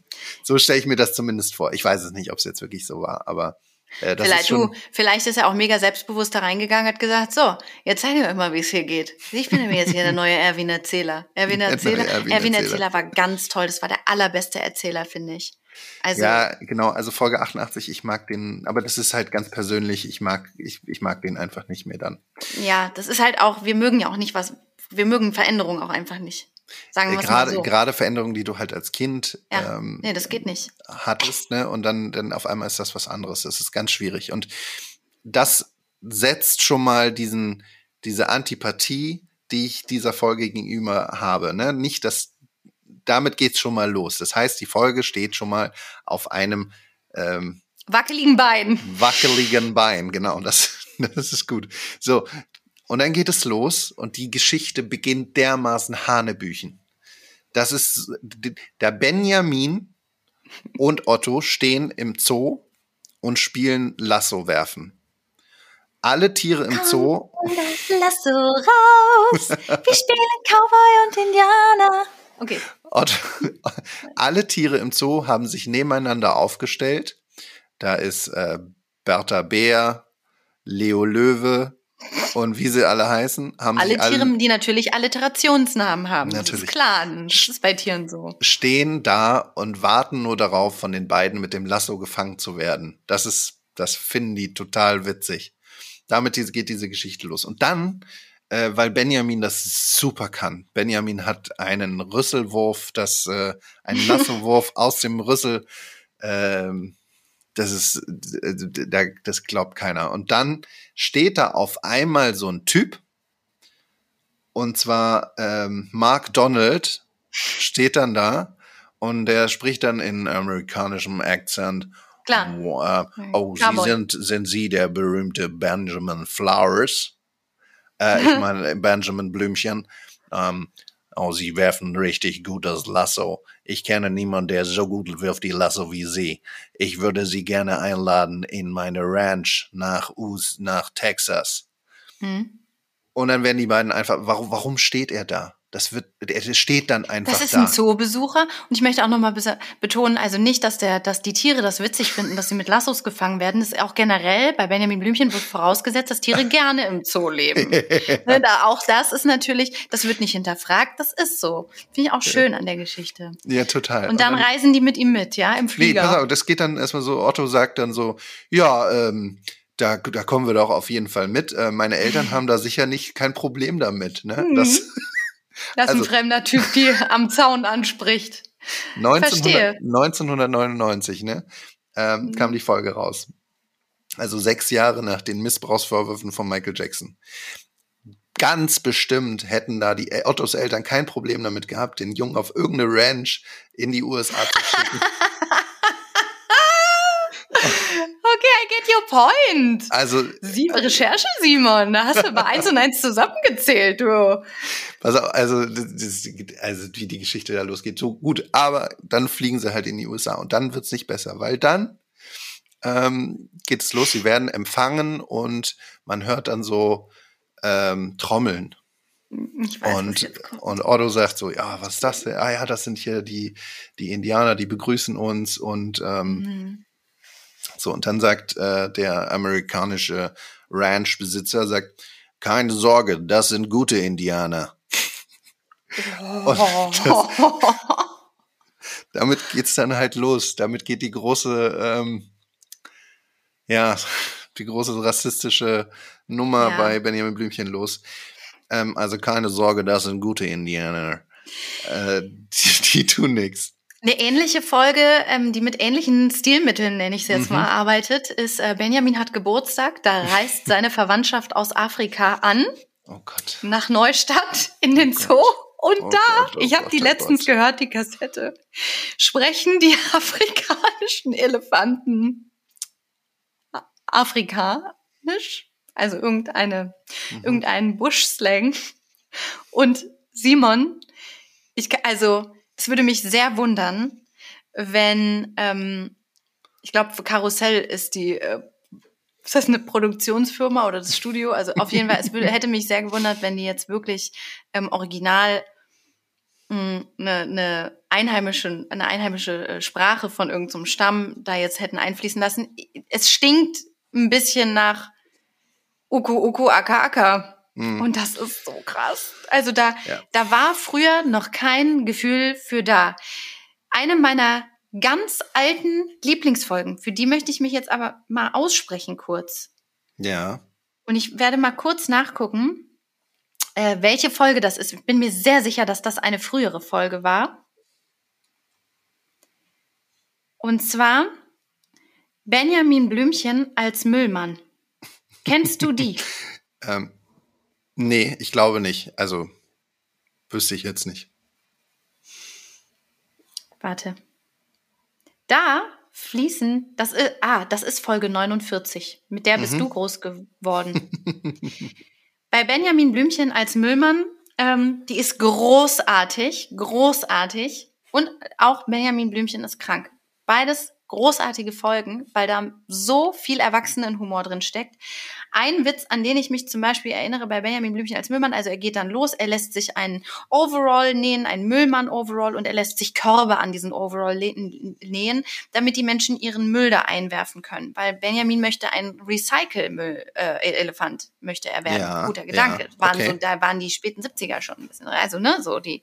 so stelle ich mir das zumindest vor. Ich weiß es nicht, ob es jetzt wirklich so war, aber äh, Vielleicht, du, vielleicht ist er auch mega selbstbewusst da reingegangen, hat gesagt, so, jetzt zeigen wir euch mal, wie es hier geht. Ich bin nämlich jetzt hier der neue Erwin Erzähler. Erwin Erzähler, Erwin Erwin Erzähler. Erzähler war ganz toll. Das war der allerbeste Erzähler, finde ich. Also, Ja, genau, also Folge 88, ich mag den, aber das ist halt ganz persönlich, ich mag, ich, ich mag den einfach nicht mehr dann. ja, das ist halt auch, wir mögen ja auch nicht was, wir mögen Veränderungen auch einfach nicht. Sagen wir Äh, mal Gerade, so. gerade Veränderungen, die du halt als Kind Ja, ähm, nee, das geht nicht. hattest, ne? Und dann, dann auf einmal ist das was anderes. Das ist ganz schwierig. Und das setzt schon mal diesen, diese Antipathie, die ich dieser Folge gegenüber habe. Ne? Nicht, dass damit geht's schon mal los. Das heißt, die Folge steht schon mal auf einem ähm, Wackeligen Beinen. wackeligen Bein. Genau, das, das ist gut. So, und dann geht es los und die Geschichte beginnt dermaßen Hanebüchen. Das ist der Benjamin und Otto stehen im Zoo und spielen Lasso werfen. Alle Tiere im Zoo, Lass so raus. Wir spielen Cowboy und Indianer. Okay. Otto, alle Tiere im Zoo haben sich nebeneinander aufgestellt. Da ist äh, Bertha Bär, Leo Löwe und wie sie alle heißen, haben Alle sich alle Tiere, die natürlich Alliterationsnamen haben. Das Natürlich. ist klar. Das ist bei Tieren so. stehen da und warten nur darauf, von den beiden mit dem Lasso gefangen zu werden. Das ist, das finden die total witzig. Damit geht diese Geschichte los. Und dann, äh, weil Benjamin das super kann. Benjamin hat einen Rüsselwurf, das, äh, einen Lassowurf aus dem Rüssel. Ähm, das ist, äh, da- das glaubt keiner. Und dann steht da auf einmal so ein Typ. Und zwar ähm, Mark Donald steht dann da und der spricht dann in amerikanischem Akzent. Klar. Oh, äh, oh Sie sind, sind Sie der berühmte Benjamin Flowers? Äh, ich meine Benjamin Blümchen. Ähm, oh, Sie werfen richtig gut das Lasso. Ich kenne niemanden, der so gut wirft die Lasso wie Sie. Ich würde Sie gerne einladen in meine Ranch nach Us, nach Texas. Hm. Und dann werden die beiden einfach, warum, warum steht er da? Das wird, er steht dann einfach Das ist da. ein Zoobesucher und ich möchte auch nochmal betonen, also nicht, dass der, dass die Tiere das witzig finden, dass sie mit Lassos gefangen werden. Das ist auch generell bei Benjamin Blümchen wird vorausgesetzt, dass Tiere gerne im Zoo leben. Ne, da, auch das ist natürlich, das wird nicht hinterfragt, das ist so. Finde ich auch schön an der Geschichte. ja, total. Und dann reisen die mit ihm mit, ja, im Nee, Flieger. pass auf, das geht dann erstmal so, Otto sagt dann so, ja, ähm, da, da kommen wir doch auf jeden Fall mit. Äh, meine Eltern haben da sicher nicht kein Problem damit. Ne? Mhm. Das das ist also- ein fremder Typ, die am Zaun anspricht. 1900, 1999 ne, ähm, Mhm. kam die Folge raus. Also sechs Jahre nach den Missbrauchsvorwürfen von Michael Jackson. Ganz bestimmt hätten da die äh, Ottos Eltern kein Problem damit gehabt, den Jungen auf irgendeine Ranch in die USA zu schicken. Okay, I get your point. Also Sie, Recherche, Simon. Da hast du bei eins und eins zusammengezählt, du. Also, also, das, also wie die Geschichte da losgeht, so gut. Aber dann fliegen sie halt in die USA und dann wird's nicht besser, weil dann ähm, geht es los. Sie werden empfangen und man hört dann so ähm, Trommeln. Weiß, Und, und Otto sagt so, ja, was ist das denn? Ah ja, das sind hier die, die Indianer, die begrüßen uns und ähm, Mhm. So, und dann sagt äh, der amerikanische Ranch-Besitzer, sagt, keine Sorge, das sind gute Indianer. Und das, damit geht's dann halt los. Damit geht die große, ähm, ja, die große rassistische Nummer Ja. bei Benjamin Blümchen los. Ähm, also keine Sorge, das sind gute Indianer. Äh, die, die tun nichts. Eine ähnliche Folge, ähm, die mit ähnlichen Stilmitteln, nenne ich es jetzt Mhm. mal, arbeitet, ist äh, Benjamin hat Geburtstag. Da reist seine Verwandtschaft aus Afrika an, Oh Gott. nach Neustadt in den Zoo. Und Oh da, Gott, oh ich habe die oh letztens gehört, die Kassette, sprechen die afrikanischen Elefanten afrikanisch, also irgendeine, Mhm. irgendeinen Busch-Slang. Und Simon, ich, also, es würde mich sehr wundern, wenn, ähm, ich glaube, Karussell ist die, äh, ist das eine Produktionsfirma oder das Studio? Also auf jeden Fall, es würde, hätte mich sehr gewundert, wenn die jetzt wirklich ähm, original mh, eine, eine einheimische, eine einheimische äh, Sprache von irgendeinem Stamm da jetzt hätten einfließen lassen. Es stinkt ein bisschen nach Uku Uku Aka Aka. Mhm. Und das ist so krass. Also da, Ja. da war früher noch kein Gefühl für da. Eine meiner ganz alten Lieblingsfolgen, für die möchte ich mich jetzt aber mal aussprechen kurz. Ja. Und ich werde mal kurz nachgucken, äh, welche Folge das ist. Ich bin mir sehr sicher, dass das eine frühere Folge war. Und zwar Benjamin Blümchen als Müllmann. Kennst du die? Ähm, nee, ich glaube nicht. Also wüsste ich jetzt nicht. Warte. Da fließen, das ist, ah, das ist Folge 49. Mit der bist Mhm. du groß geworden. Bei Benjamin Blümchen als Müllmann, ähm, die ist großartig, großartig. Und auch Benjamin Blümchen ist krank. Beides großartige Folgen, weil da so viel Erwachsenenhumor drin steckt. Ein Witz, an den ich mich zum Beispiel erinnere bei Benjamin Blümchen als Müllmann, also er geht dann los, er lässt sich einen Overall nähen, einen Müllmann-Overall und er lässt sich Körbe an diesen Overall nähen, damit die Menschen ihren Müll da einwerfen können. Weil Benjamin möchte ein Recycle-Müll-Elefant, möchte er werden. Ja, Guter Gedanke. ja, waren okay. so, da waren die späten 70er schon ein bisschen, also ne, so die.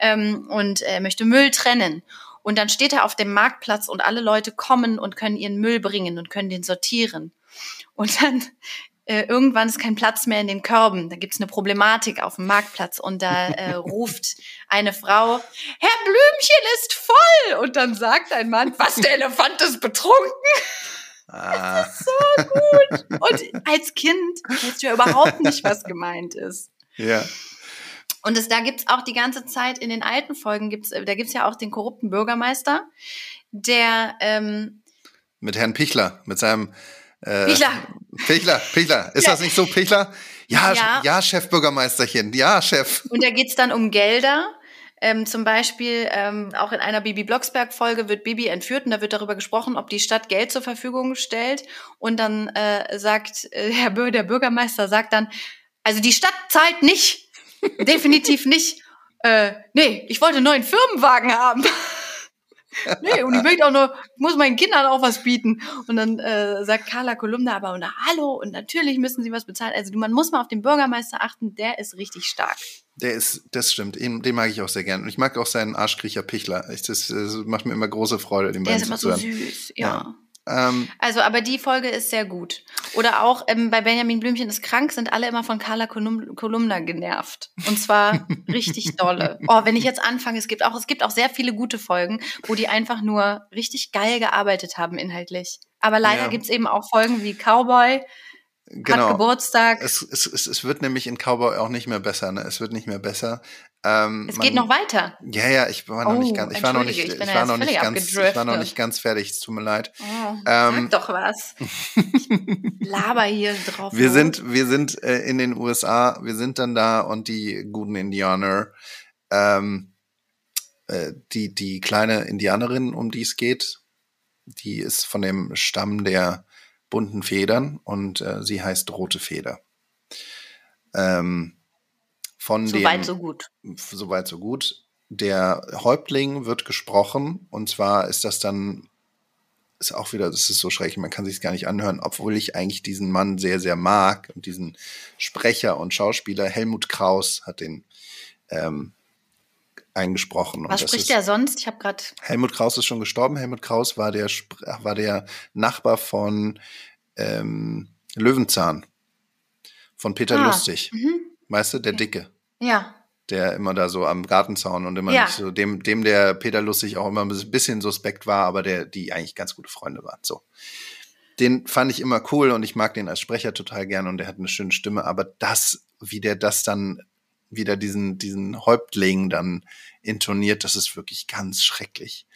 Ähm, und er möchte Müll trennen. Und dann steht er auf dem Marktplatz und alle Leute kommen und können ihren Müll bringen und können den sortieren. Und dann äh, irgendwann ist kein Platz mehr in den Körben. Da gibt's eine Problematik auf dem Marktplatz und da äh, ruft eine Frau, Herr Blümchen ist voll! Und dann sagt ein Mann, was, der Elefant ist betrunken? Ah, Und als Kind weißt du ja überhaupt nicht, was gemeint ist. ja. Und es, da gibt's auch die ganze Zeit in den alten Folgen gibt's, äh, da gibt's ja auch den korrupten Bürgermeister, der ähm, Mit Herrn Pichler, mit seinem äh, Pichler. Pichler, Pichler. Ist Ja. das nicht so, Pichler? Ja, Ja. ja, Chefbürgermeisterchen. Ja, Chef. Und da geht's dann um Gelder. Ähm, zum Beispiel ähm, auch in einer Bibi Blocksberg-Folge wird Bibi entführt und da wird darüber gesprochen, ob die Stadt Geld zur Verfügung stellt. Und dann äh, sagt äh, Herr Bür, der Bürgermeister sagt dann, also die Stadt zahlt nicht, definitiv nicht. Äh, nee, ich wollte einen neuen Firmenwagen haben. nee, und ich möchte auch nur, ich muss meinen Kindern auch was bieten. Und dann äh, sagt Carla Kolumna aber, und hallo, und natürlich müssen sie was bezahlen. Also man muss mal auf den Bürgermeister achten, der ist richtig stark. Der ist, das stimmt. Den, den mag ich auch sehr gern. Und ich mag auch seinen Arschkriecher Pichler. Ich, das, das macht mir immer große Freude, den Der beiden ist immer so süß, ja. Ähm, Also, aber die Folge ist sehr gut. Oder auch ähm, bei Benjamin Blümchen ist krank, sind alle immer von Carla Kolum Kolumna genervt. Und zwar richtig dolle. Oh, wenn ich jetzt anfange, es gibt auch, es gibt auch sehr viele gute Folgen, wo die einfach nur richtig geil gearbeitet haben inhaltlich. Aber leider Ja. gibt's eben auch Folgen wie Cowboy, hat genau. Geburtstag. Es, es, es, es wird nämlich in Cowboy auch nicht mehr besser. Ne? Es wird nicht mehr besser. Ähm, Es man- geht noch weiter. Ja, ja, ich war noch Oh, nicht ganz, ich war noch nicht, ich ich war noch nicht ganz, ich war noch nicht ganz fertig. Es tut mir leid. Oh, Ähm, sag doch was. Ich laber hier drauf. Wir sind, wir sind äh, in den USA, wir sind dann da und die guten Indianer, ähm, äh, die, die kleine Indianerin, um die es geht, die ist von dem Stamm der bunten Federn und äh, sie heißt Rote Feder. Ähm, von so dem, weit, so gut. Soweit, so gut. Der Häuptling wird gesprochen und zwar ist das dann ist auch wieder, das ist so schrecklich, man kann sich gar nicht anhören, obwohl ich eigentlich diesen Mann sehr, sehr mag und diesen Sprecher und Schauspieler Helmut Kraus hat den ähm, eingesprochen. Was spricht der sonst? Ich habe gerade. Helmut Kraus ist schon gestorben. Helmut Kraus war der war der Nachbar von ähm, Löwenzahn von Peter ah, Lustig. Mhm. Weißt du, der Dicke. Ja. Der immer da so am Gartenzaun und immer ja. nicht so, dem, dem der Peter Lustig auch immer ein bisschen suspekt war, aber der, die eigentlich ganz gute Freunde waren. So. Den fand ich immer cool und ich mag den als Sprecher total gern und der hat eine schöne Stimme, aber das, wie der das dann wieder diesen, diesen Häuptling dann intoniert, das ist wirklich ganz schrecklich.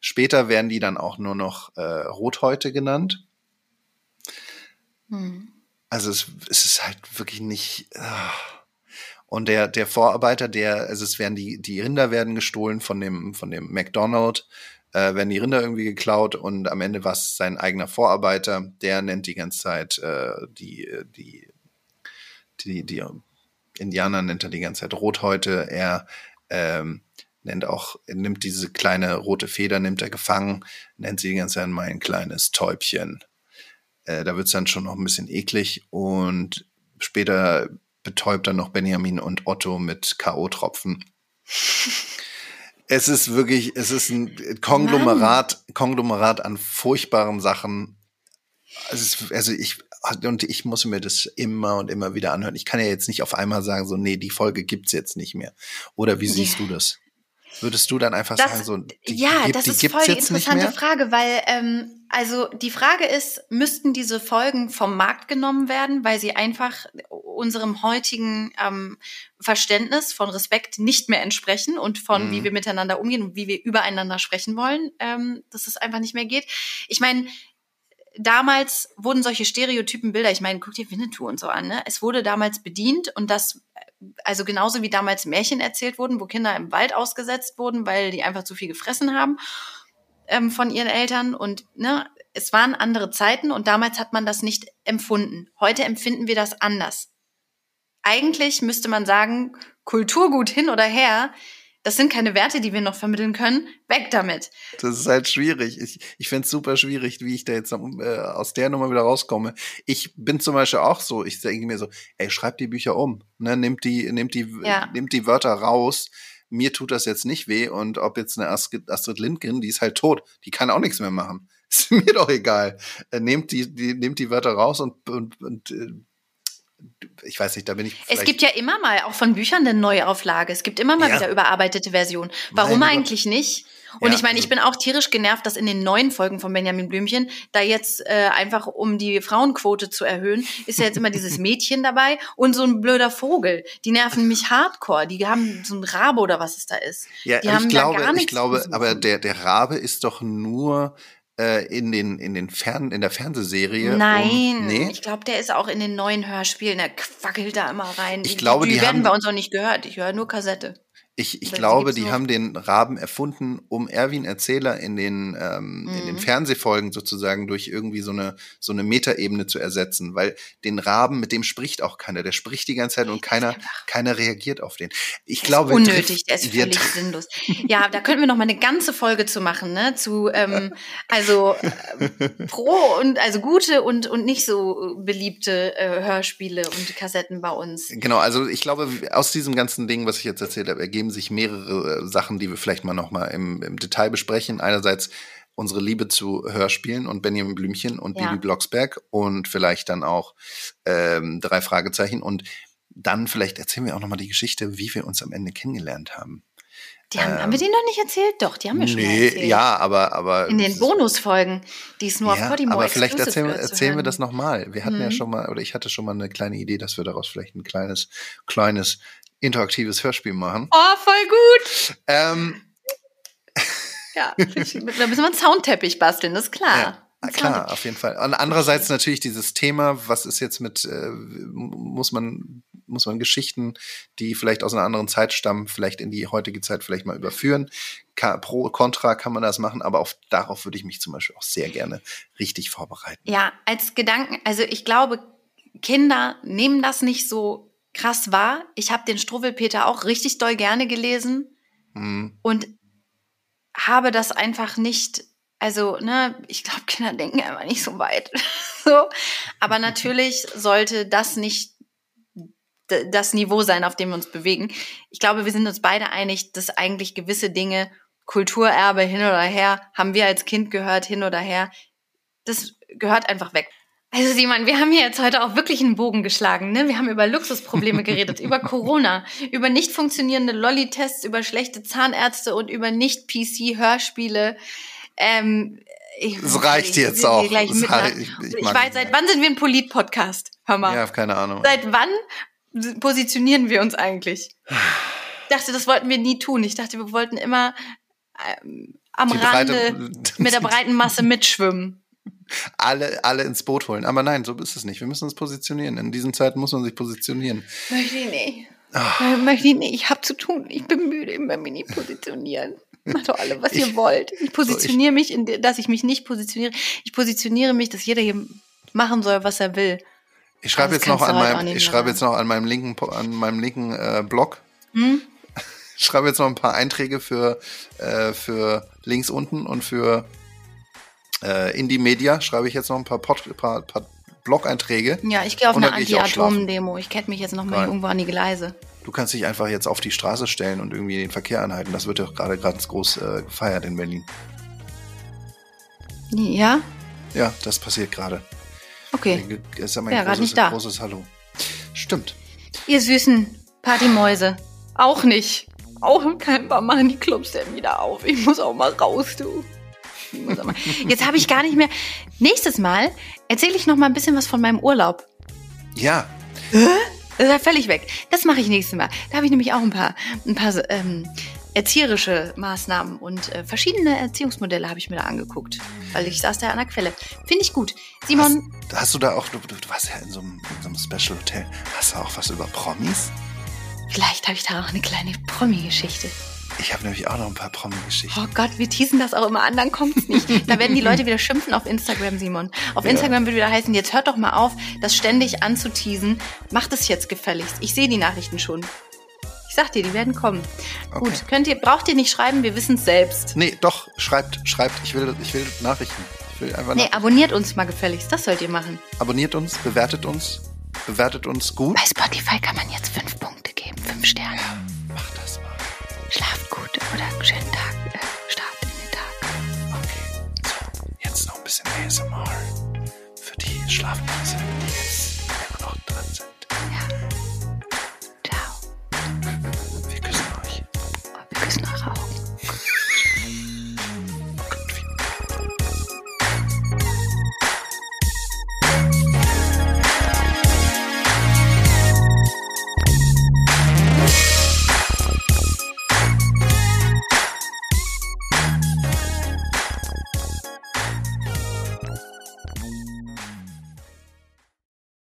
Später werden die dann auch nur noch äh, Rothäute genannt. Hm. Also es, es ist halt wirklich nicht. Uh. Und der, der Vorarbeiter, der, also es werden die, die Rinder werden gestohlen von dem, von dem McDonald, äh, werden die Rinder irgendwie geklaut und am Ende war es sein eigener Vorarbeiter, der nennt die ganze Zeit äh, die, die, die, die Indianer nennt er die ganze Zeit Rothäute. Er ähm, nennt auch, nimmt diese kleine rote Feder, nimmt er gefangen, nennt sie die ganze Zeit mein kleines Täubchen. Äh, da wird's dann schon noch ein bisschen eklig und später betäubt dann noch Benjamin und Otto mit K.O.-Tropfen. es ist wirklich, es ist ein Konglomerat, Konglomerat an furchtbaren Sachen. Also, also ich, und ich muss mir das immer und immer wieder anhören. Ich kann ja jetzt nicht auf einmal sagen, so, nee, die Folge gibt's jetzt nicht mehr. Oder wie siehst ja. du das? Würdest du dann einfach das, sagen, so, die, ja, die, das die ist voll die interessante? Frage, weil ähm, also die Frage ist, müssten diese Folgen vom Markt genommen werden, weil sie einfach unserem heutigen ähm, Verständnis von Respekt nicht mehr entsprechen und von Mhm. wie wir miteinander umgehen und wie wir übereinander sprechen wollen, ähm, dass es einfach nicht mehr geht. Ich meine, damals wurden solche Stereotypenbilder, ich meine, guck dir Winnetou und so an, ne? Es wurde damals bedient und das, also genauso wie damals Märchen erzählt wurden, wo Kinder im Wald ausgesetzt wurden, weil die einfach zu viel gefressen haben ähm, von ihren Eltern und ne, es waren andere Zeiten und damals hat man das nicht empfunden. Heute empfinden wir das anders. Eigentlich müsste man sagen, Kulturgut hin oder her, das sind keine Werte, die wir noch vermitteln können. Weg damit. Das ist halt schwierig. Ich, ich finde es super schwierig, wie ich da jetzt äh, aus der Nummer wieder rauskomme. Ich bin zum Beispiel auch so, ich denke mir so, ey, schreibt die Bücher um. Ne? Nehmt, die, nehmt, die, Ja. nehmt die Wörter raus. Mir tut das jetzt nicht weh. Und ob jetzt eine Astrid, Lindgren, die ist halt tot. Die kann auch nichts mehr machen. Ist mir doch egal. Äh, nehmt, die, die, nehmt die Wörter raus und, und, und äh, ich weiß nicht, da bin ich. Es gibt ja immer mal auch von Büchern eine Neuauflage. Es gibt immer mal Ja. wieder überarbeitete Versionen. Warum Gott. eigentlich nicht? Und Ja, ich meine, ich also- bin auch tierisch genervt, dass in den neuen Folgen von Benjamin Blümchen, da jetzt äh, einfach um die Frauenquote zu erhöhen, ist ja jetzt immer dieses Mädchen dabei und so ein blöder Vogel. Die nerven mich hardcore. Die haben so ein Rabe oder was es da ist. Ja, die ich glaube, gar nichts ich glaube, aber der, der Rabe ist doch nur äh, in den, in den Fern, in der Fernsehserie. Nein, Um, nee? ich glaube, der ist auch in den neuen Hörspielen. Der quackelt da immer rein. Ich glaube, die, die werden haben- bei uns auch nicht gehört. Ich höre nur Kassette. Ich, ich glaube, die noch? haben den Raben erfunden, um Erwin Erzähler in den, ähm, in den Mhm. Fernsehfolgen sozusagen durch irgendwie so eine, so eine Metaebene zu ersetzen, weil den Raben, mit dem spricht auch keiner. Der spricht die ganze Zeit und keiner, keiner reagiert auf den. Ich Der glaube, unnötig, der ist völlig sinnlos. Ja, da könnten wir noch mal eine ganze Folge zu machen, ne? Zu ähm, also äh, pro und also gute und und nicht so beliebte äh, Hörspiele und Kassetten bei uns. Genau, also ich glaube, aus diesem ganzen Ding, was ich jetzt erzählt habe, ergeben sich mehrere äh, Sachen, die wir vielleicht mal nochmal im, im Detail besprechen. Einerseits unsere Liebe zu Hörspielen und Benjamin Blümchen und Ja. Bibi Blocksberg und vielleicht dann auch ähm, drei Fragezeichen und dann vielleicht erzählen wir auch nochmal die Geschichte, wie wir uns am Ende kennengelernt haben. Die haben, Ähm, haben wir die noch nicht erzählt? Doch, die haben wir schon mal erzählt. ja, aber aber In den Bonusfolgen, die es nur auf ja, Podimo aber vielleicht erzählen, erzählen wir das nochmal. Wir hatten ja Mhm. schon mal, oder ich hatte schon mal eine kleine Idee, dass wir daraus vielleicht ein kleines, kleines interaktives Hörspiel machen. Oh, voll gut. Ähm, Ja, da müssen wir einen Soundteppich basteln, das ist klar. Ja, klar, auf jeden Fall. Und andererseits natürlich dieses Thema, was ist jetzt mit, äh, muss man, muss man Geschichten, die vielleicht aus einer anderen Zeit stammen, vielleicht in die heutige Zeit vielleicht mal überführen. Ka pro, contra kann man das machen, aber auf, darauf würde ich mich zum Beispiel auch sehr gerne richtig vorbereiten. Ja, als Gedanken, also ich glaube, Kinder nehmen das nicht so krass wahr. Ich habe den Struwwelpeter auch richtig doll gerne gelesen Hm. und habe das einfach nicht Also, ne, ich glaube, Kinder denken einfach nicht so weit. so. Aber natürlich sollte das nicht das Niveau sein, auf dem wir uns bewegen. Ich glaube, wir sind uns beide einig, dass eigentlich gewisse Dinge, Kulturerbe hin oder her, haben wir als Kind gehört, hin oder her, das gehört einfach weg. Also Simon, wir haben hier jetzt heute auch wirklich einen Bogen geschlagen. Ne? Wir haben über Luxusprobleme geredet, über Corona, über nicht funktionierende Lolli-Tests, über schlechte Zahnärzte und über nicht-PC-Hörspiele. Ähm, ich, Es reicht ich- jetzt auch. Ich- ich weiß, nicht seit wann sind wir ein Polit-Podcast? Hör mal. Ja, keine Ahnung. Seit wann positionieren wir uns eigentlich? Ich dachte, das wollten wir nie tun. Ich dachte, wir wollten immer ähm, am Die Rande breite- mit der breiten Masse mitschwimmen. Alle, alle ins Boot holen. Aber nein, so ist es nicht. Wir müssen uns positionieren. In diesen Zeiten muss man sich positionieren. Möchte ich nicht. Ah. Möchte ich nicht. Ich habe zu tun. Ich bin müde. Ich will mich nicht positionieren. Macht doch alle, was ihr Ich- wollt. Ich positioniere mich, in, dass ich mich nicht positioniere. Ich positioniere mich, dass jeder hier machen soll, was er will. Ich schreibe jetzt noch an meinem, ich schreibe jetzt noch an meinem linken, an meinem linken äh, Blog. Hm? Ich schreibe jetzt noch ein paar Einträge für, äh, für links unten und für äh, Indie Media schreibe ich jetzt noch ein paar, Pod, paar, paar Blog-Einträge. Ja, ich gehe auf eine Anti-Atom-Demo. Ich kette mich jetzt noch mal irgendwo an die Gleise. Du kannst dich einfach jetzt auf die Straße stellen und irgendwie den Verkehr anhalten. Das wird ja auch gerade ganz groß äh, gefeiert in Berlin. Ja? Ja, das passiert gerade. Okay. Das ist ja mein Ja, großes, nicht da. großes Hallo. Stimmt. Ihr süßen Partymäuse. Auch nicht. Auch kein Bar machen die Clubs denn wieder auf. Ich muss auch mal raus, du. Muss. Jetzt habe ich gar nicht mehr. Nächstes Mal erzähle ich noch mal ein bisschen was von meinem Urlaub. Ja, Das ist ja völlig weg. Das mache ich nächstes Mal. Da habe ich nämlich auch ein paar, ein paar ähm, erzieherische Maßnahmen und äh, verschiedene Erziehungsmodelle habe ich mir da angeguckt, weil ich saß da an der Quelle. Finde ich gut. Simon, Hast, hast du da auch, du, du, du warst ja in so, einem, in so einem Special Hotel. Hast du auch was über Promis? vielleicht habe ich da auch eine kleine Promi-Geschichte. Ich habe nämlich auch noch ein paar Promi-Geschichten. Oh Gott, wir teasen das auch immer an, dann kommt's nicht. Da werden die Leute wieder schimpfen auf Instagram, Simon. Auf Ja. Instagram wird wieder heißen, jetzt hört doch mal auf, das ständig anzuteasen. Macht es jetzt gefälligst. Ich sehe die Nachrichten schon. Ich sag dir, die werden kommen. Okay. Gut, könnt ihr, braucht ihr nicht schreiben, wir wissen's selbst. Nee, doch, schreibt, schreibt. Ich will, ich will Nachrichten. Ich will einfach Nee, abonniert uns mal gefälligst, das sollt ihr machen. Abonniert uns, bewertet uns, bewertet uns gut. Bei Spotify kann man jetzt fünf Punkte geben, fünf Sterne. Mal. Schlaft gut oder schönen Tag, äh, Start in den Tag. Okay. So, jetzt noch ein bisschen ASMR für die Schlafpause.